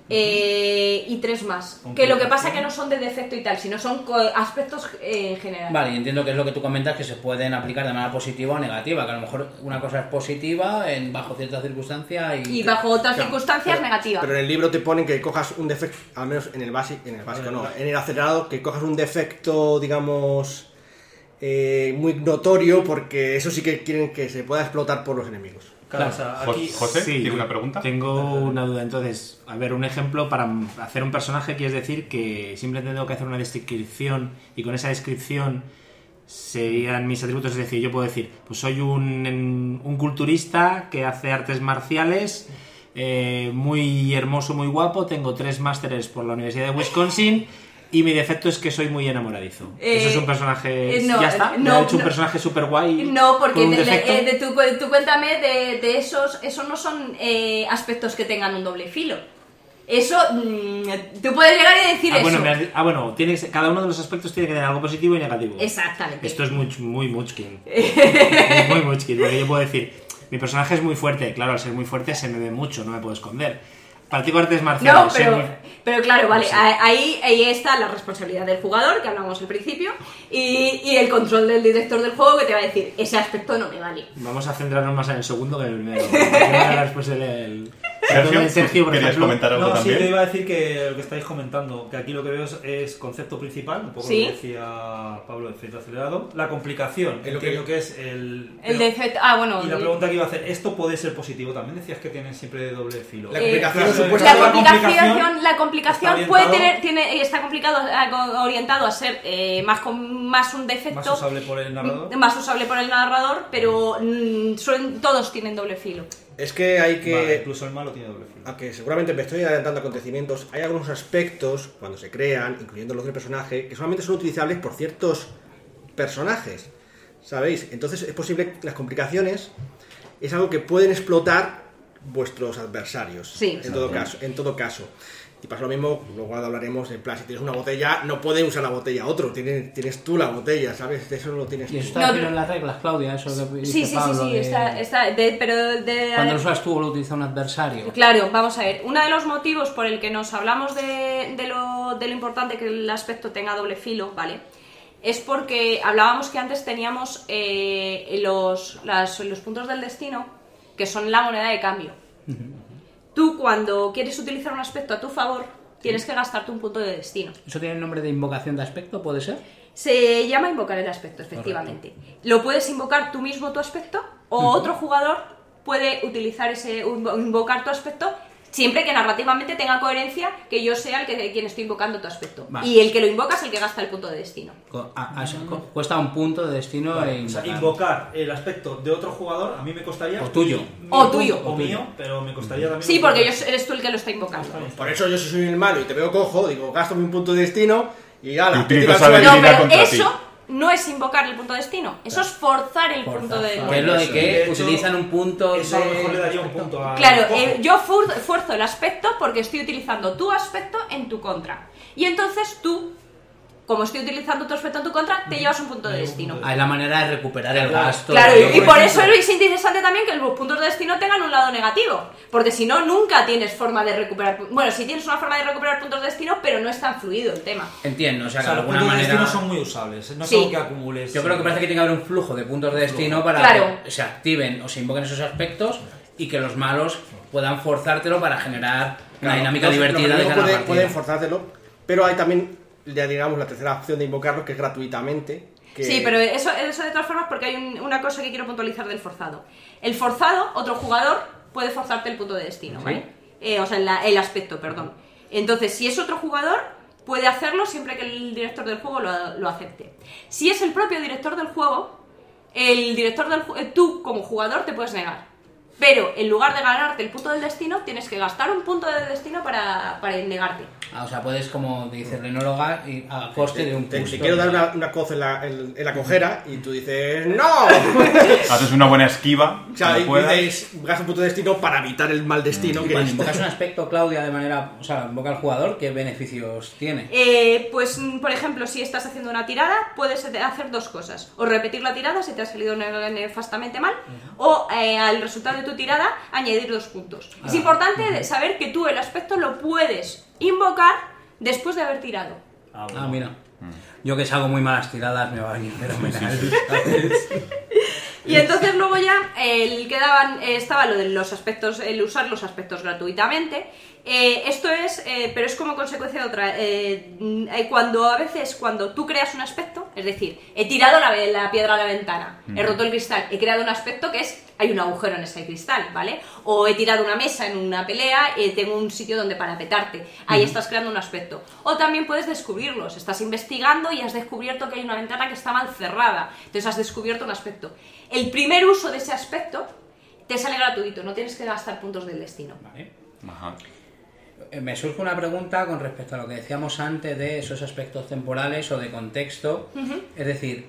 eh, y tres más. Que lo que pasa es que no son de defecto y tal, sino son aspectos eh, en general. Vale, y entiendo que es lo que tú comentas que se pueden aplicar de manera positiva o negativa, que a lo mejor una cosa es positiva en bajo cierta circunstancia y... Y bajo otras Claro, circunstancias, pero- negativa. Pero en el libro te ponen que cojas un defecto, al menos en el básico, en el básico no, en el acelerado, que cojas un defecto, digamos, eh, muy notorio, porque eso sí que quieren que se pueda explotar por los enemigos. Claro, o sea, aquí... José, Sí, ¿tiene una pregunta? Tengo una duda. Entonces, a ver, un ejemplo para hacer un personaje, quieres decir que simplemente tengo que hacer una descripción y con esa descripción serían mis atributos. Es decir, yo puedo decir, pues soy un, un culturista que hace artes marciales, eh, muy hermoso, muy guapo, tengo tres másteres por la Universidad de Wisconsin. Y mi defecto es que soy muy enamoradizo. Eh, Eso es un personaje. eh, no, ya está. eh, ¿Me no, ha hecho un no. personaje súper guay. No, porque de, de- eh, de cu- tú cuéntame de, de esos, esos no son eh, aspectos que tengan un doble filo. Eso, mm, tú puedes llegar y decir Ah, bueno, eso. me has ah, bueno, tiene que ser- cada uno de los aspectos tiene que tener algo positivo y negativo. Exactamente. Esto es muy, muy Munchkin. (laughs) muy Munchkin, porque yo puedo decir, mi personaje es muy fuerte. Claro, al ser muy fuerte se me ve mucho, no me puedo esconder. Practico artes marciales. No, pero, claro, vale, Sí. ahí, ahí está la responsabilidad del jugador, que hablamos al principio, y, y el control del director del juego que te va a decir, ese aspecto no me vale. Vamos a centrarnos más en el segundo que en el primero. el, el- Sergio, el Sergio, por ¿querías ejemplo. comentar algo No, sí, yo iba a decir que lo que estáis comentando, que aquí lo que veo es, es concepto principal, un poco Sí. lo que decía Pablo de efecto acelerado. La complicación, Es lo entiendo que- que es el... El pero- defecto. Ah, bueno. Y la el- pregunta que iba a hacer, ¿esto puede ser positivo? También decías que tiene siempre doble filo. La Eh, complicación la supuesta La la complicación, la complicación está puede tener, tiene, está complicado, orientado a ser eh, más, con, más un defecto. Más usable por el narrador. más usable por el narrador, pero mm, suelen- todos tienen doble filo. Es que hay que... Vale, incluso el malo tiene doble filo. Aunque seguramente me estoy adelantando acontecimientos, hay algunos aspectos, cuando se crean, incluyendo los del personaje, que solamente son utilizables por ciertos personajes. ¿Sabéis? Entonces es posible que las complicaciones es algo que pueden explotar vuestros adversarios. Sí. En todo caso. En todo caso. Y pasa lo mismo, luego hablaremos, en plan, si tienes una botella, no puede usar la botella otro, tienes, tienes tú la botella, ¿sabes? Eso lo tienes Y tú. está No, pero- en las reglas, Claudia, eso que dice Sí, sí, sí, Pablo sí, de- está, está de- pero de, Cuando lo usas tú o lo utiliza un adversario. Claro, vamos a ver. Uno de los motivos por el que nos hablamos de, de lo, de lo importante que el aspecto tenga doble filo, ¿vale? Es porque hablábamos que antes teníamos eh, los, las- los puntos del destino, que son la moneda de cambio. Tú cuando quieres utilizar un aspecto a tu favor, tienes que gastarte un punto de destino. ¿Eso tiene el nombre de invocación de aspecto, puede ser? Se llama invocar el aspecto, efectivamente. Lo puedes invocar tú mismo tu aspecto o otro jugador puede utilizar ese invo- invocar tu aspecto siempre que narrativamente tenga coherencia que yo sea el que quien estoy invocando tu aspecto. Vale. Y el que lo invoca es el que gasta el punto de destino. Co- a- a- cu- cuesta un punto de destino Vale, e o sea, invocar. el aspecto de otro jugador a mí me costaría. O tuyo. mi O tuyo. O mío, pero me costaría también. Sí, porque yo- eres tú el que lo está invocando. Por eso yo si soy el malo y te veo cojo, digo, gasto un punto de destino y ala, Y te. No, pero eso no es invocar el punto de destino, eso es forzar el Forzar. punto de Que es lo de que de hecho, utilizan un punto Eso a lo mejor le daría un punto a. Claro, eh, yo fuerzo el aspecto porque estoy utilizando tu aspecto en tu contra. Y entonces tú como estoy utilizando tu aspecto en tu contra, te llevas un punto de destino. Hay la manera de recuperar el gasto. Claro, y, y por eso es interesante también que los puntos de destino tengan un lado negativo. Porque si no, nunca tienes forma de recuperar. Bueno, sí tienes una forma de recuperar puntos de destino, pero no es tan fluido el tema. Entiendo, o sea, O que sea, de los alguna puntos de manera... destino son muy usables. No es Sí. algo que acumules. Yo creo que parece que tiene que haber un flujo de puntos de destino para Claro. que se activen o se invoquen esos aspectos y que los malos puedan forzártelo para generar una dinámica los- divertida los de enemigos cara a la pueden, partida. pueden forzártelo, pero hay también, ya digamos, la tercera opción de invocarlo, que es gratuitamente. que- Sí, pero eso, eso de todas formas porque hay un- una cosa que quiero puntualizar del forzado. El forzado, otro jugador, puede forzarte el punto de destino, ¿vale? Eh, o sea, la- el aspecto, perdón. Entonces, si es otro jugador, puede hacerlo siempre que el director del juego lo, lo acepte. Si es el propio director del juego, el director del ju- eh, tú como jugador te puedes negar. Pero en lugar de ganarte el punto del destino, tienes que gastar un punto de destino para, para negarte. Ah, o sea, puedes, como dice Renóloga, y a coste de un Te, te quiero dar una, una coz en la, en- en la cojera y tú dices ¡No! (laughs) Haces una buena esquiva. o sea, dices, gasta un punto de destino para evitar el mal destino Y que es- invocas un (laughs) aspecto, Claudia, de manera... O sea, invoca al jugador, ¿qué beneficios tiene? Eh, pues, mm, por ejemplo, si estás haciendo una tirada, puedes hacer dos cosas. O repetir la tirada si te ha salido ne- nefastamente mal, o eh, al resultado de tu tirada añadir dos puntos. Es importante saber que tú el aspecto lo puedes invocar después de haber tirado. Ah, Ah, mira. Yo que salgo muy malas tiradas me va a venir fenomenal. ¿sabes? (laughs) Y entonces luego ya el quedaban, eh, estaba lo de los aspectos, el usar los aspectos gratuitamente. Eh, esto es, eh, pero es como consecuencia de otra. eh, mm, eh, cuando a veces, cuando tú creas un aspecto, es decir, he tirado la, la piedra a la ventana, he roto el cristal, he creado un aspecto que es, hay un agujero en ese cristal, ¿vale? O he tirado una mesa en una pelea, eh, tengo un sitio donde parapetarte. Ahí estás creando un aspecto. O también puedes descubrirlos. Estás investigando y has descubierto que hay una ventana que está mal cerrada. Entonces has descubierto un aspecto. El primer uso de ese aspecto te sale gratuito, no tienes que gastar puntos del destino. Vale. Ajá. Eh, Me surge una pregunta con respecto a lo que decíamos antes de esos aspectos temporales o de contexto. Es decir,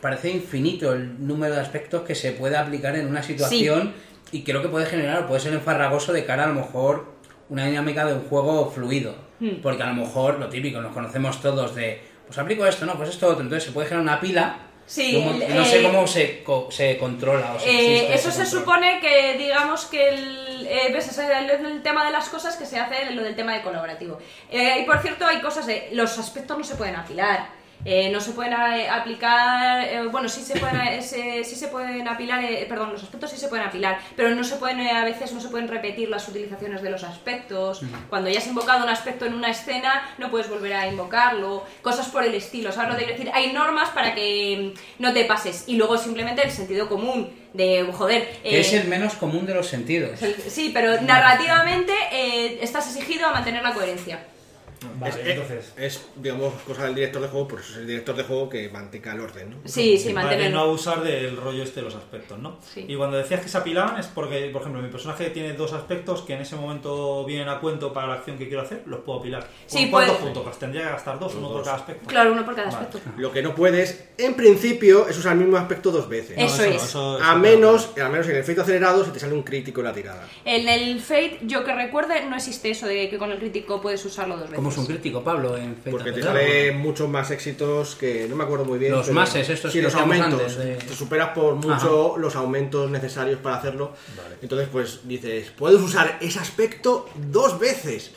parece infinito el número de aspectos que se puede aplicar en una situación y creo que puede generar o puede ser enfarragoso de cara a lo mejor una dinámica de un juego fluido. Porque a lo mejor lo típico, nos conocemos todos de, pues aplico esto, no, pues esto otro. Entonces se puede generar una pila. Sí, el- no sé eh, cómo se, co- se controla. O se Eh, eso se control. supone que, digamos que el, eh, ves, es el, el tema de las cosas que se hace lo del tema de colaborativo. Eh, y por cierto, hay cosas de. Los aspectos no se pueden apilar. Eh, no se pueden eh, aplicar. eh, bueno, sí se pueden, eh, se- sí se pueden apilar. eh, perdón, los aspectos sí se pueden apilar. Pero no se pueden, eh, a veces no se pueden repetir las utilizaciones de los aspectos. Cuando ya has invocado un aspecto en una escena, no puedes volver a invocarlo. Cosas por el estilo. ¿Sabes lo que decir? Hay normas para que mm, no te pases. Y luego simplemente el sentido común de, joder. Eh, es el menos común de los sentidos. Sí, pero narrativamente eh, estás exigido a mantener la coherencia. Vale, es, entonces. es, digamos, cosa del director de juego, por eso es el director de juego que mantenga el orden, ¿no? Sí, sí, Vale, mantener. no abusar del rollo este de los aspectos, ¿no? Sí. Y cuando decías que se apilaban es porque, por ejemplo, mi personaje tiene dos aspectos que en ese momento vienen a cuento para la acción que quiero hacer, los puedo apilar. ¿Con Sí, ¿Cuántos puntos? Pues tendría que gastar dos, uno por cada aspecto. Claro, uno por cada Vale. aspecto. Lo que no puedes, en principio, es usar el mismo aspecto dos veces. No, Eso es. eso- a eso- menos, a menos en el efecto acelerado, si te sale un crítico en la tirada. En el Fate, yo que recuerde, no existe eso de que con el crítico puedes usarlo dos veces. ¿Cómo es un crítico, Pablo? En Fate Porque te sale muchos más éxitos que no me acuerdo muy bien. Los pero- mases, estos sí, que los aumentos. antes, de- Te superas por mucho los aumentos necesarios para hacerlo. Entonces, pues dices, puedes usar ese aspecto dos veces.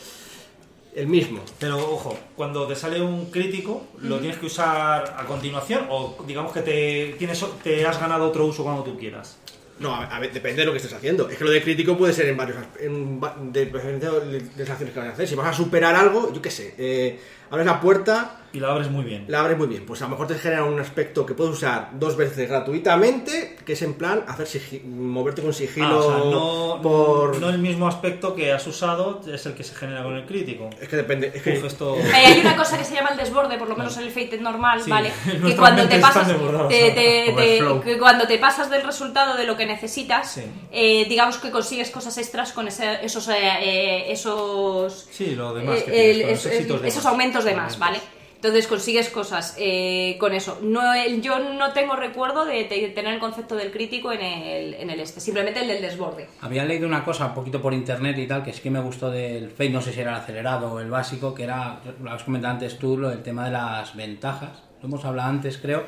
El mismo. Pero ojo, cuando te sale un crítico, ¿lo tienes que usar a continuación o digamos que te, tienes, te has ganado otro uso cuando tú quieras? No, a, a ver, depende de lo que estés haciendo. Es que lo de crítico puede ser en varios en de, de, de las acciones que vas a hacer. Si vas a superar algo, yo qué sé, eh, abres la puerta, Y la abres muy bien. la abres muy bien. Pues a lo mejor te genera un aspecto que puedes usar dos veces gratuitamente, que es en plan hacer sigi- moverte con sigilo Ah, o sea, no, por... no el mismo aspecto que has usado es el que se genera con el crítico. Es que depende. Es que Uf, esto... Hay una cosa que se llama el desborde, por lo menos en el Fate normal, Sí, ¿vale? (laughs) Que cuando te pasas, te- te- te- que cuando te pasas del resultado de lo que necesitas, Sí. eh, digamos que consigues cosas extras con ese- esos, eh, eh, esos Sí, lo demás que eh, tienes, el- con los es- éxitos de esos más. aumentos de más, ¿vale? Entonces consigues cosas eh, con eso. No, el- yo no tengo recuerdo de, te- tener el concepto del crítico en el, en el este, simplemente el del desborde. Había leído una cosa un poquito por internet y tal, que sí que me gustó del Fate, no sé si era el acelerado o el básico, que era, lo has comentado antes tú, lo del tema de las ventajas. Lo hemos hablado antes, creo,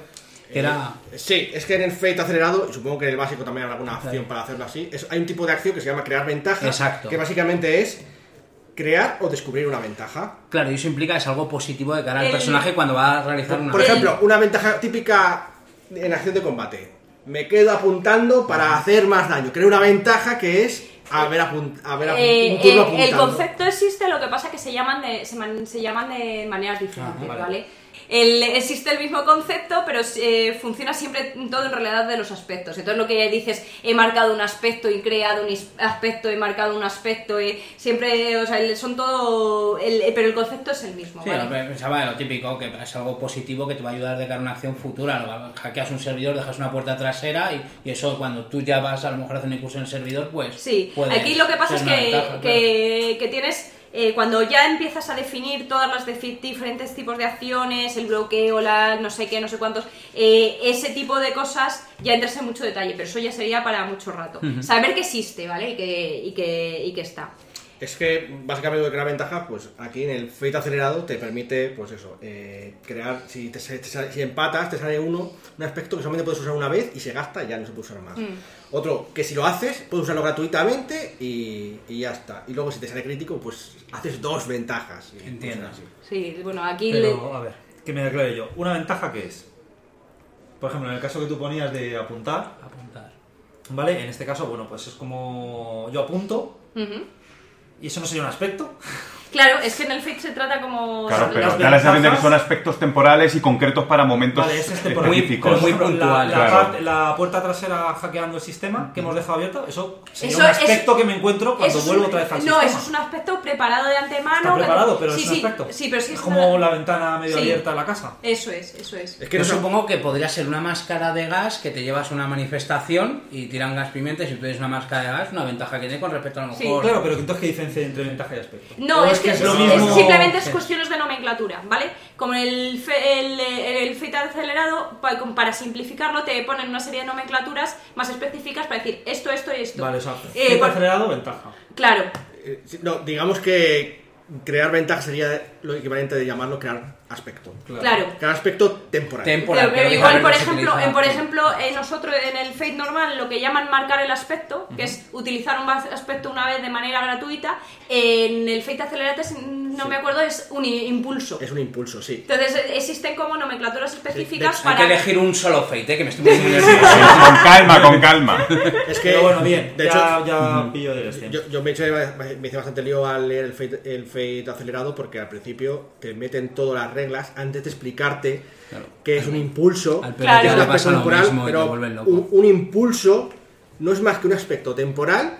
que era... Sí, es que en el Fate acelerado, y supongo que en el básico también habrá alguna opción para hacerlo así, es- hay un tipo de acción que se llama crear ventaja, Exacto. que básicamente es crear o descubrir una ventaja. Claro, y eso implica que es algo positivo de cara al El- personaje cuando va a realizar una... Por ejemplo, una ventaja típica en acción de combate. Me quedo apuntando para hacer más daño. Creo una ventaja que es haber, apun- haber apun- Eh, un turno eh, el apuntando. concepto existe, lo que pasa que se llaman de, se, man- se llaman de maneras diferentes, Ah, ¿vale? vale. El- existe el mismo concepto, pero eh, funciona siempre todo en realidad de los aspectos. Entonces lo que dices, he marcado un aspecto y creado un aspecto, he marcado un aspecto, he- siempre, o sea, el- son todo, el- pero el concepto es el mismo, Sí, ¿vale? pensaba lo típico, que es algo positivo que te va a ayudar de cara a una acción futura. Hackeas un servidor, dejas una puerta trasera y, y eso cuando tú ya vas a lo mejor a hacer un incursión en el servidor, pues... Sí, aquí lo que pasa es ser una que, ventaja, que, que tienes, eh, cuando ya empiezas a definir todas las diferentes tipos de acciones, el bloqueo, la no sé qué, no sé cuántos, eh, ese tipo de cosas ya entras en mucho detalle, pero eso ya sería para mucho rato. Saber que existe, ¿vale? Y que, y que, y que está. Es que básicamente lo que crear ventaja, pues aquí en el Fate acelerado te permite, pues eso, eh, crear, si, te, te si empatas, te sale uno, un aspecto que solamente puedes usar una vez y se gasta y ya no se puede usar más. Otro, que si lo haces, puedes usarlo gratuitamente y, y ya está. Y luego si te sale crítico, pues haces dos ventajas. Entiendo. Sí, bueno, aquí... Pero, a ver, que me aclare yo. ¿Una ventaja qué es? Por ejemplo, en el caso que tú ponías de apuntar, Apuntar. ¿vale? En este caso, bueno, pues es como yo apunto le- Ujú. Y eso no sería un aspecto. Claro, es que en el Fate se trata como... Claro, pero da la sensación de que son aspectos temporales y concretos para momentos Vale, es temporal. específicos. Pero, muy puntual, La, la claro. parte- la puerta trasera hackeando el sistema que hemos dejado abierto, eso sería Eso un es- aspecto que me encuentro cuando vuelvo un- otra vez al no, sistema. eso es un aspecto preparado de antemano. Está preparado, pero sí, es un sí, aspecto. Sí, pero sí es como la ventana medio Sí. abierta de la casa. Eso es, eso es. Es que Yo no supongo que podría ser una máscara de gas que te llevas a una manifestación y tiran gas pimienta y si tú tienes una máscara de gas, una ventaja que tiene con respecto a lo Sí, mejor... Claro, pero entonces ¿qué diferencia hay entre ventaja y aspecto? No, ¿O es que, es es, lo es- mismo. simplemente es cuestiones de nomenclatura, ¿vale? Como el, fe- el, eh, el Fate acelerado, para simplificarlo, te ponen una serie de nomenclaturas más específicas para decir esto, esto y esto. Vale, exacto. Eh, Fate por- acelerado, ventaja. Claro, Eh, No, digamos que crear ventaja sería lo equivalente de llamarlo crear aspecto. claro. Crear aspecto temporal. Temporal. Pero, igual, por ejemplo, en, por ejemplo, eh, nosotros en el Fate normal lo que llaman marcar el aspecto, que es utilizar un aspecto una vez de manera gratuita, en el Fate Accelerated, no me acuerdo, es un impulso. Es un impulso, sí. Entonces existen como nomenclaturas específicas Sí, Hay para... que elegir un solo fate, ¿eh? que me estoy muy (laughs) nervioso. con calma, con calma. Es que, Pero bueno, bien, de ya, hecho, ya pillo dirección. Yo, yo me, hice, me hice bastante lío al leer el Fate, el Fate acelerado porque al principio te meten todas las reglas antes de explicarte Claro. que es un impulso, Al que Claro. es un aspecto temporal, pero un, un impulso no es más que un aspecto temporal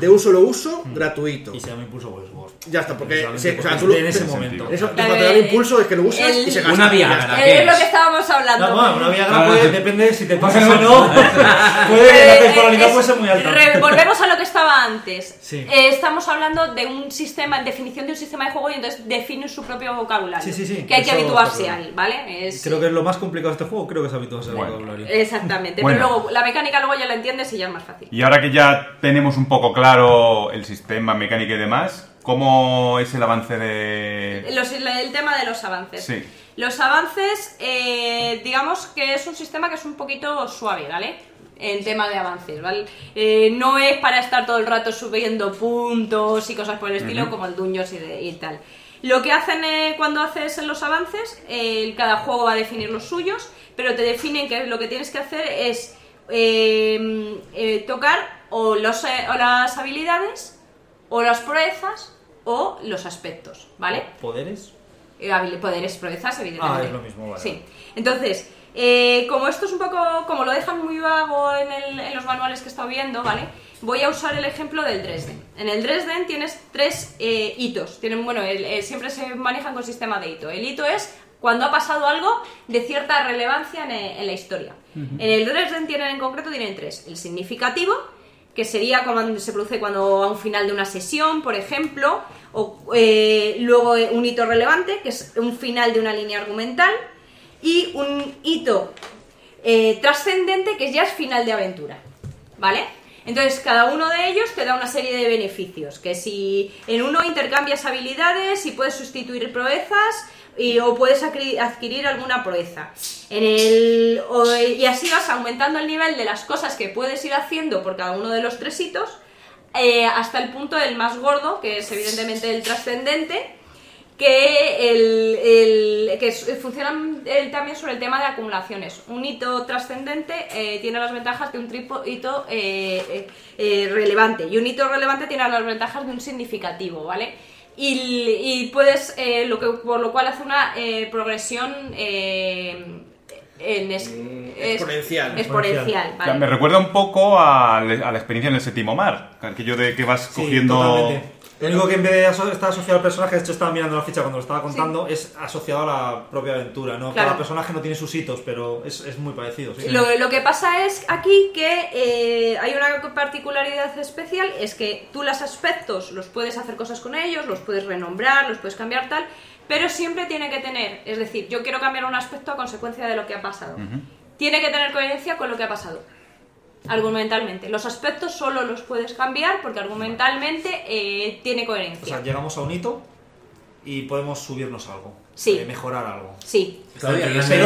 De un solo uso gratuito. Y se llama impulso pues vos. Ya está, porque se- o sea, tú lo- en ese momento. Eso, Eh, cuando te da el impulso es que lo usas el- y se gasta. Una Viagra. está. ¿qué Es lo que estábamos hablando. No, bueno, una Viagra Ah. puede, depende de si te pasas (laughs) o no. (laughs) puede, Eh, la temporalidad es- puede ser muy alta. volvemos a lo que estaba antes. Sí. Eh, estamos hablando de un sistema, definición de un sistema de juego y entonces define su propio vocabulario. Sí, sí, sí, Que hay que habituarse a él, ¿vale? Es- Creo que es lo más complicado de este juego, creo que es habituarse al Bueno. vocabulario. Exactamente. Bueno. Pero luego la mecánica luego ya la entiendes y ya es más fácil. Y ahora que ya tenemos un poco claro el sistema, mecánica y demás, ¿cómo es el avance de...? Los- el tema de los avances. Sí. Los avances, eh, digamos que es un sistema que es un poquito suave, ¿vale? En tema de avances, ¿vale? Eh, no es para estar todo el rato subiendo puntos y cosas por el estilo, como el Dungeons y, de- y tal. Lo que hacen eh, cuando haces los avances, eh, cada juego va a definir los suyos, pero te definen que lo que tienes que hacer es eh, tocar o, los, eh, o las habilidades, o las proezas, o los aspectos, ¿vale? ¿Poderes? Eh, poderes, proezas, evidentemente. Ah, es lo mismo, vale. Sí. Entonces, eh, como esto es un poco, como lo dejan muy vago en, el- en los manuales que he estado viendo, ¿vale? Voy a usar el ejemplo del Dresden. En el Dresden tienes tres eh, hitos. Tienen, bueno, el- el- siempre se manejan con sistema de hito. El hito es cuando ha pasado algo de cierta relevancia en, eh, en la historia. En el Dresden tienen en concreto tienen tres. El significativo, que sería cuando se produce cuando a un final de una sesión, por ejemplo, O, eh, luego eh, un hito relevante, que es un final de una línea argumental. Y un hito eh, trascendente, que ya es final de aventura. ¿Vale? Entonces, cada uno de ellos te da una serie de beneficios. Que si en uno intercambias habilidades y puedes sustituir proezas, y, o puedes adquirir alguna proeza. En el, y así vas aumentando el nivel de las cosas que puedes ir haciendo por cada uno de los tres hitos, eh, hasta el punto del más gordo, que es evidentemente el trascendente, que, el, el- que funcionan eh, también sobre el tema de acumulaciones. Un hito trascendente eh, tiene las ventajas de un tripo hito eh, eh, eh, relevante y un hito relevante tiene las ventajas de un significativo, ¿vale? Y, y puedes, eh, lo que, por lo cual hace una eh, progresión eh, en es- Mm, es- exponencial. exponencial, O sea, ¿vale? me recuerda un poco a, la a la experiencia en el séptimo mar, aquello de que vas Sí, cogiendo... totalmente. Lo único que en vez de aso- estar asociado al personaje, de hecho estaba mirando la ficha cuando lo estaba contando, es asociado a la propia aventura, ¿no? Claro. Cada personaje no tiene sus hitos, pero es, es muy parecido, sí. Lo, lo que pasa es aquí que eh, hay una particularidad especial, es que tú los aspectos los puedes hacer cosas con ellos, los puedes renombrar, los puedes cambiar tal, pero siempre tiene que tener, es decir, yo quiero cambiar un aspecto a consecuencia de lo que ha pasado. Tiene que tener coherencia con lo que ha pasado. Argumentalmente. Los aspectos solo los puedes cambiar porque argumentalmente eh, tiene O coherencia. sea, llegamos a un hito y podemos subirnos algo. Sí. eh, mejorar algo. Sí. Pero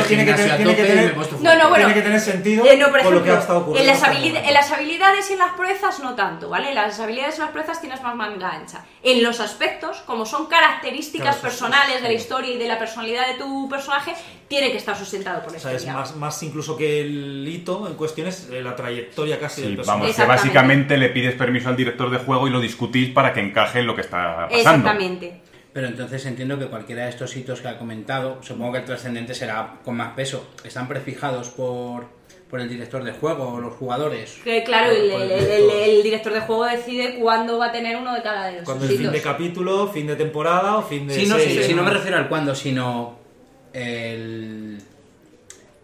tiene que tener- tiene que No, no, bueno. Tiene que tener sentido Eh, no, por con lo que ha ejemplo, estado ocurriendo. en las, en las habilidades y en las proezas no tanto, ¿vale? En las habilidades y las proezas tienes más manga ancha. En los aspectos, como son características Claro, eso personales de la historia y de la personalidad de tu personaje, tiene que estar sustentado por la O sea, es historia. más, más incluso que el hito en cuestión es eh, la trayectoria casi Sí, del personaje. vamos, que básicamente le pides permiso al director de juego y lo discutís para que encaje en lo que está pasando. Exactamente. Pero entonces entiendo que cualquiera de estos hitos que ha comentado, supongo que el trascendente será con más peso. ¿Están prefijados por, por el director de juego o los jugadores? Que, claro, el, Por el el- el- director. el director de juego decide cuándo va a tener uno de cada de los Cuando es fin de capítulo, fin de temporada o fin de Sí, no, serie. sí, sí, no me refiero al cuándo, sino el...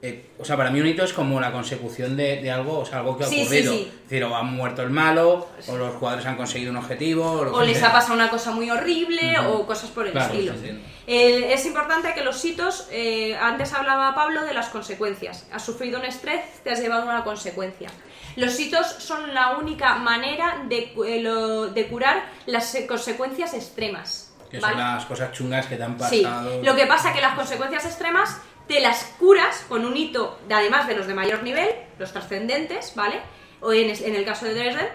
eh, o sea, para mí un hito es como la consecución de, de algo, o sea, algo que ha Sí, sí, ocurrido. sí. Es decir, o ha muerto el malo, o los jugadores han conseguido un objetivo, o, o les sea. ha pasado una cosa muy horrible Ujú. o cosas por el Claro, estilo. sí. El- es importante que los hitos, eh, antes hablaba Pablo de las consecuencias. Has sufrido un estrés, te has llevado una consecuencia. Los hitos son la única manera de, eh, lo- de curar las consecuencias extremas. Que ¿vale? son las cosas chungas que te han Sí, pasado. lo que pasa que las consecuencias extremas te las curas con un hito, de- además de los de mayor nivel, los trascendentes, ¿vale? O en, el caso de Dresden,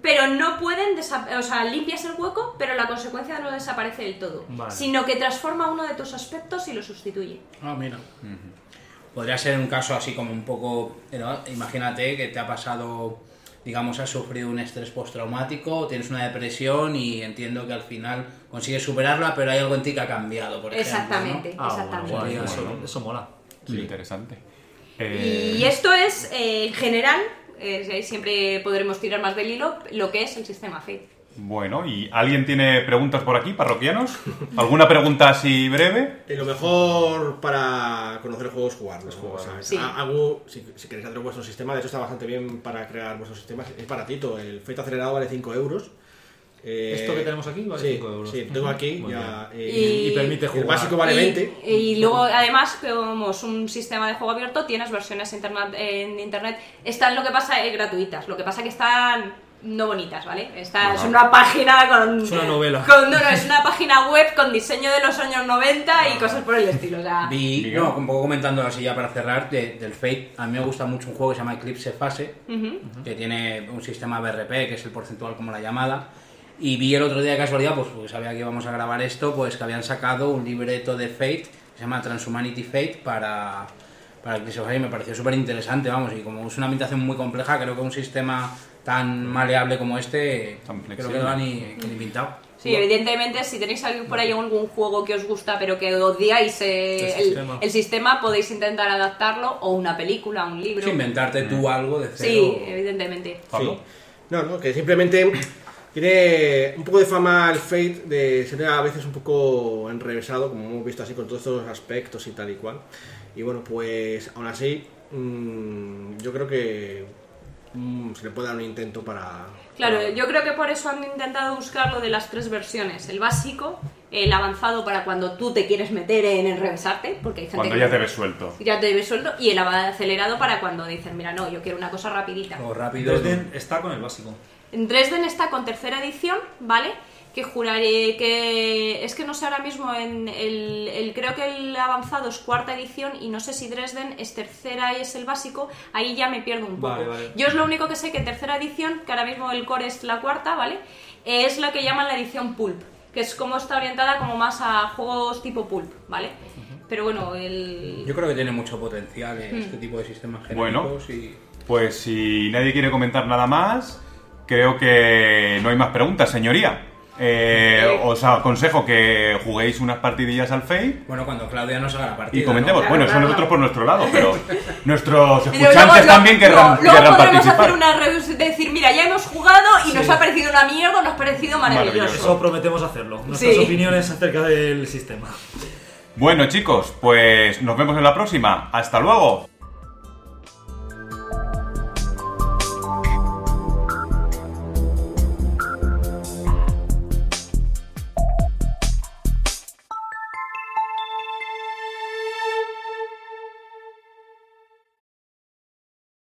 pero no pueden, o sea, limpias el hueco, pero la consecuencia no desaparece del todo, Vale. sino que transforma uno de tus aspectos y lo sustituye. Ah, mira. Podría ser un caso así como un poco. ¿no? Imagínate que te ha pasado, digamos, has sufrido un estrés postraumático, tienes una depresión y entiendo que al final consigues superarla, pero hay algo en ti que ha cambiado, por ejemplo. Exactamente, Ah, bueno, exactamente. Bueno, eso, bueno. eso mola. Sí, interesante. Eh, Y esto es, eh, en general, eh, siempre podremos tirar más del hilo, lo que es el sistema Fate. Bueno, ¿y alguien tiene preguntas por aquí, parroquianos? ¿Alguna pregunta así breve? Eh, lo mejor para conocer el juego es jugarlo. o sea, Sí. a- algo- si, si queréis hacer vuestro sistema, de hecho está bastante bien para crear vuestros sistemas. Es baratito, el Fate acelerado vale 5 euros. Eh, Esto que tenemos aquí vale sí, 5 euros. Sí, tengo aquí Muy ya. eh, Y- Y permite el jugar. básico vale y, 20. y luego, además, como es un sistema de juego abierto, tienes versiones internet, en internet. Están lo que pasa eh, gratuitas, lo que pasa que están no bonitas, ¿vale? Esta es una página con. Es una novela. con- no, no, es una página web con diseño de los años 90 y cosas por el estilo. O sea, (laughs) Vi, no, un poco comentando así ya para cerrar, de- del Fate, a mí me gusta mucho un juego que se llama Eclipse Fase, que tiene un sistema BRP, que es el porcentual como la llamada, y vi el otro día de casualidad, pues porque sabía que íbamos a grabar esto, pues que habían sacado un libreto de Fate, que se llama Transhumanity Fate, para, para Eclipse Fase, y me pareció súper interesante, vamos, y como es una ambientación muy compleja, creo que un sistema tan maleable como este, Tan creo que lo han ni, pintado. Sí, evidentemente, si tenéis por ahí algún juego que os gusta pero que odiáis eh, El el, sistema. el sistema, podéis intentar adaptarlo, o una película, un libro. Sí, inventarte tú algo de cero. Sí, evidentemente. Sí. No, no, que simplemente tiene un poco de fama el Fate de ser a veces un poco enrevesado, como hemos visto así con todos estos aspectos y tal y cual. Y bueno, pues aún así, mm, yo creo que mm, se le puede dar un intento para... Claro, para- yo creo que por eso han intentado buscar lo de las tres versiones. El básico, el avanzado para cuando tú te quieres meter en enrevesarte, porque hay gente Cuando que ya te ves suelto. ya te ves sueldo, y el acelerado para cuando dicen, mira, no, yo quiero una cosa rapidita. O rápido. Dresden está con el básico. En Dresden está con tercera edición, ¿vale? Que juraré que. Es que no sé ahora mismo, en el, el- creo que el avanzado es cuarta edición y no sé si Dresden es tercera y es el básico, ahí ya me pierdo un poco. Vale, vale. Yo es lo único que sé que tercera edición, que ahora mismo el core es la cuarta, ¿vale? Es la que llaman la edición Pulp, que es como está orientada como más a juegos tipo Pulp, ¿vale? Pero bueno, el. Yo creo que tiene mucho potencial eh, este tipo de sistemas Bueno. genéricos y... Pues si nadie quiere comentar nada más, creo que no hay más preguntas, señoría. Eh, os aconsejo que juguéis unas partidillas al Fate Bueno, cuando Claudia nos haga la partida. y comentemos. ¿no? Bueno, eso nosotros por nuestro lado, pero (laughs) nuestros escuchantes también querrán, no, luego querrán podremos participar. hacer una review, decir, mira, ya hemos jugado y nos ha parecido una mierda, nos ha parecido maravilloso. Maravilloso. Eso prometemos hacerlo. Nuestras Sí. opiniones acerca del sistema. Bueno, chicos, pues nos vemos en la próxima. Hasta luego.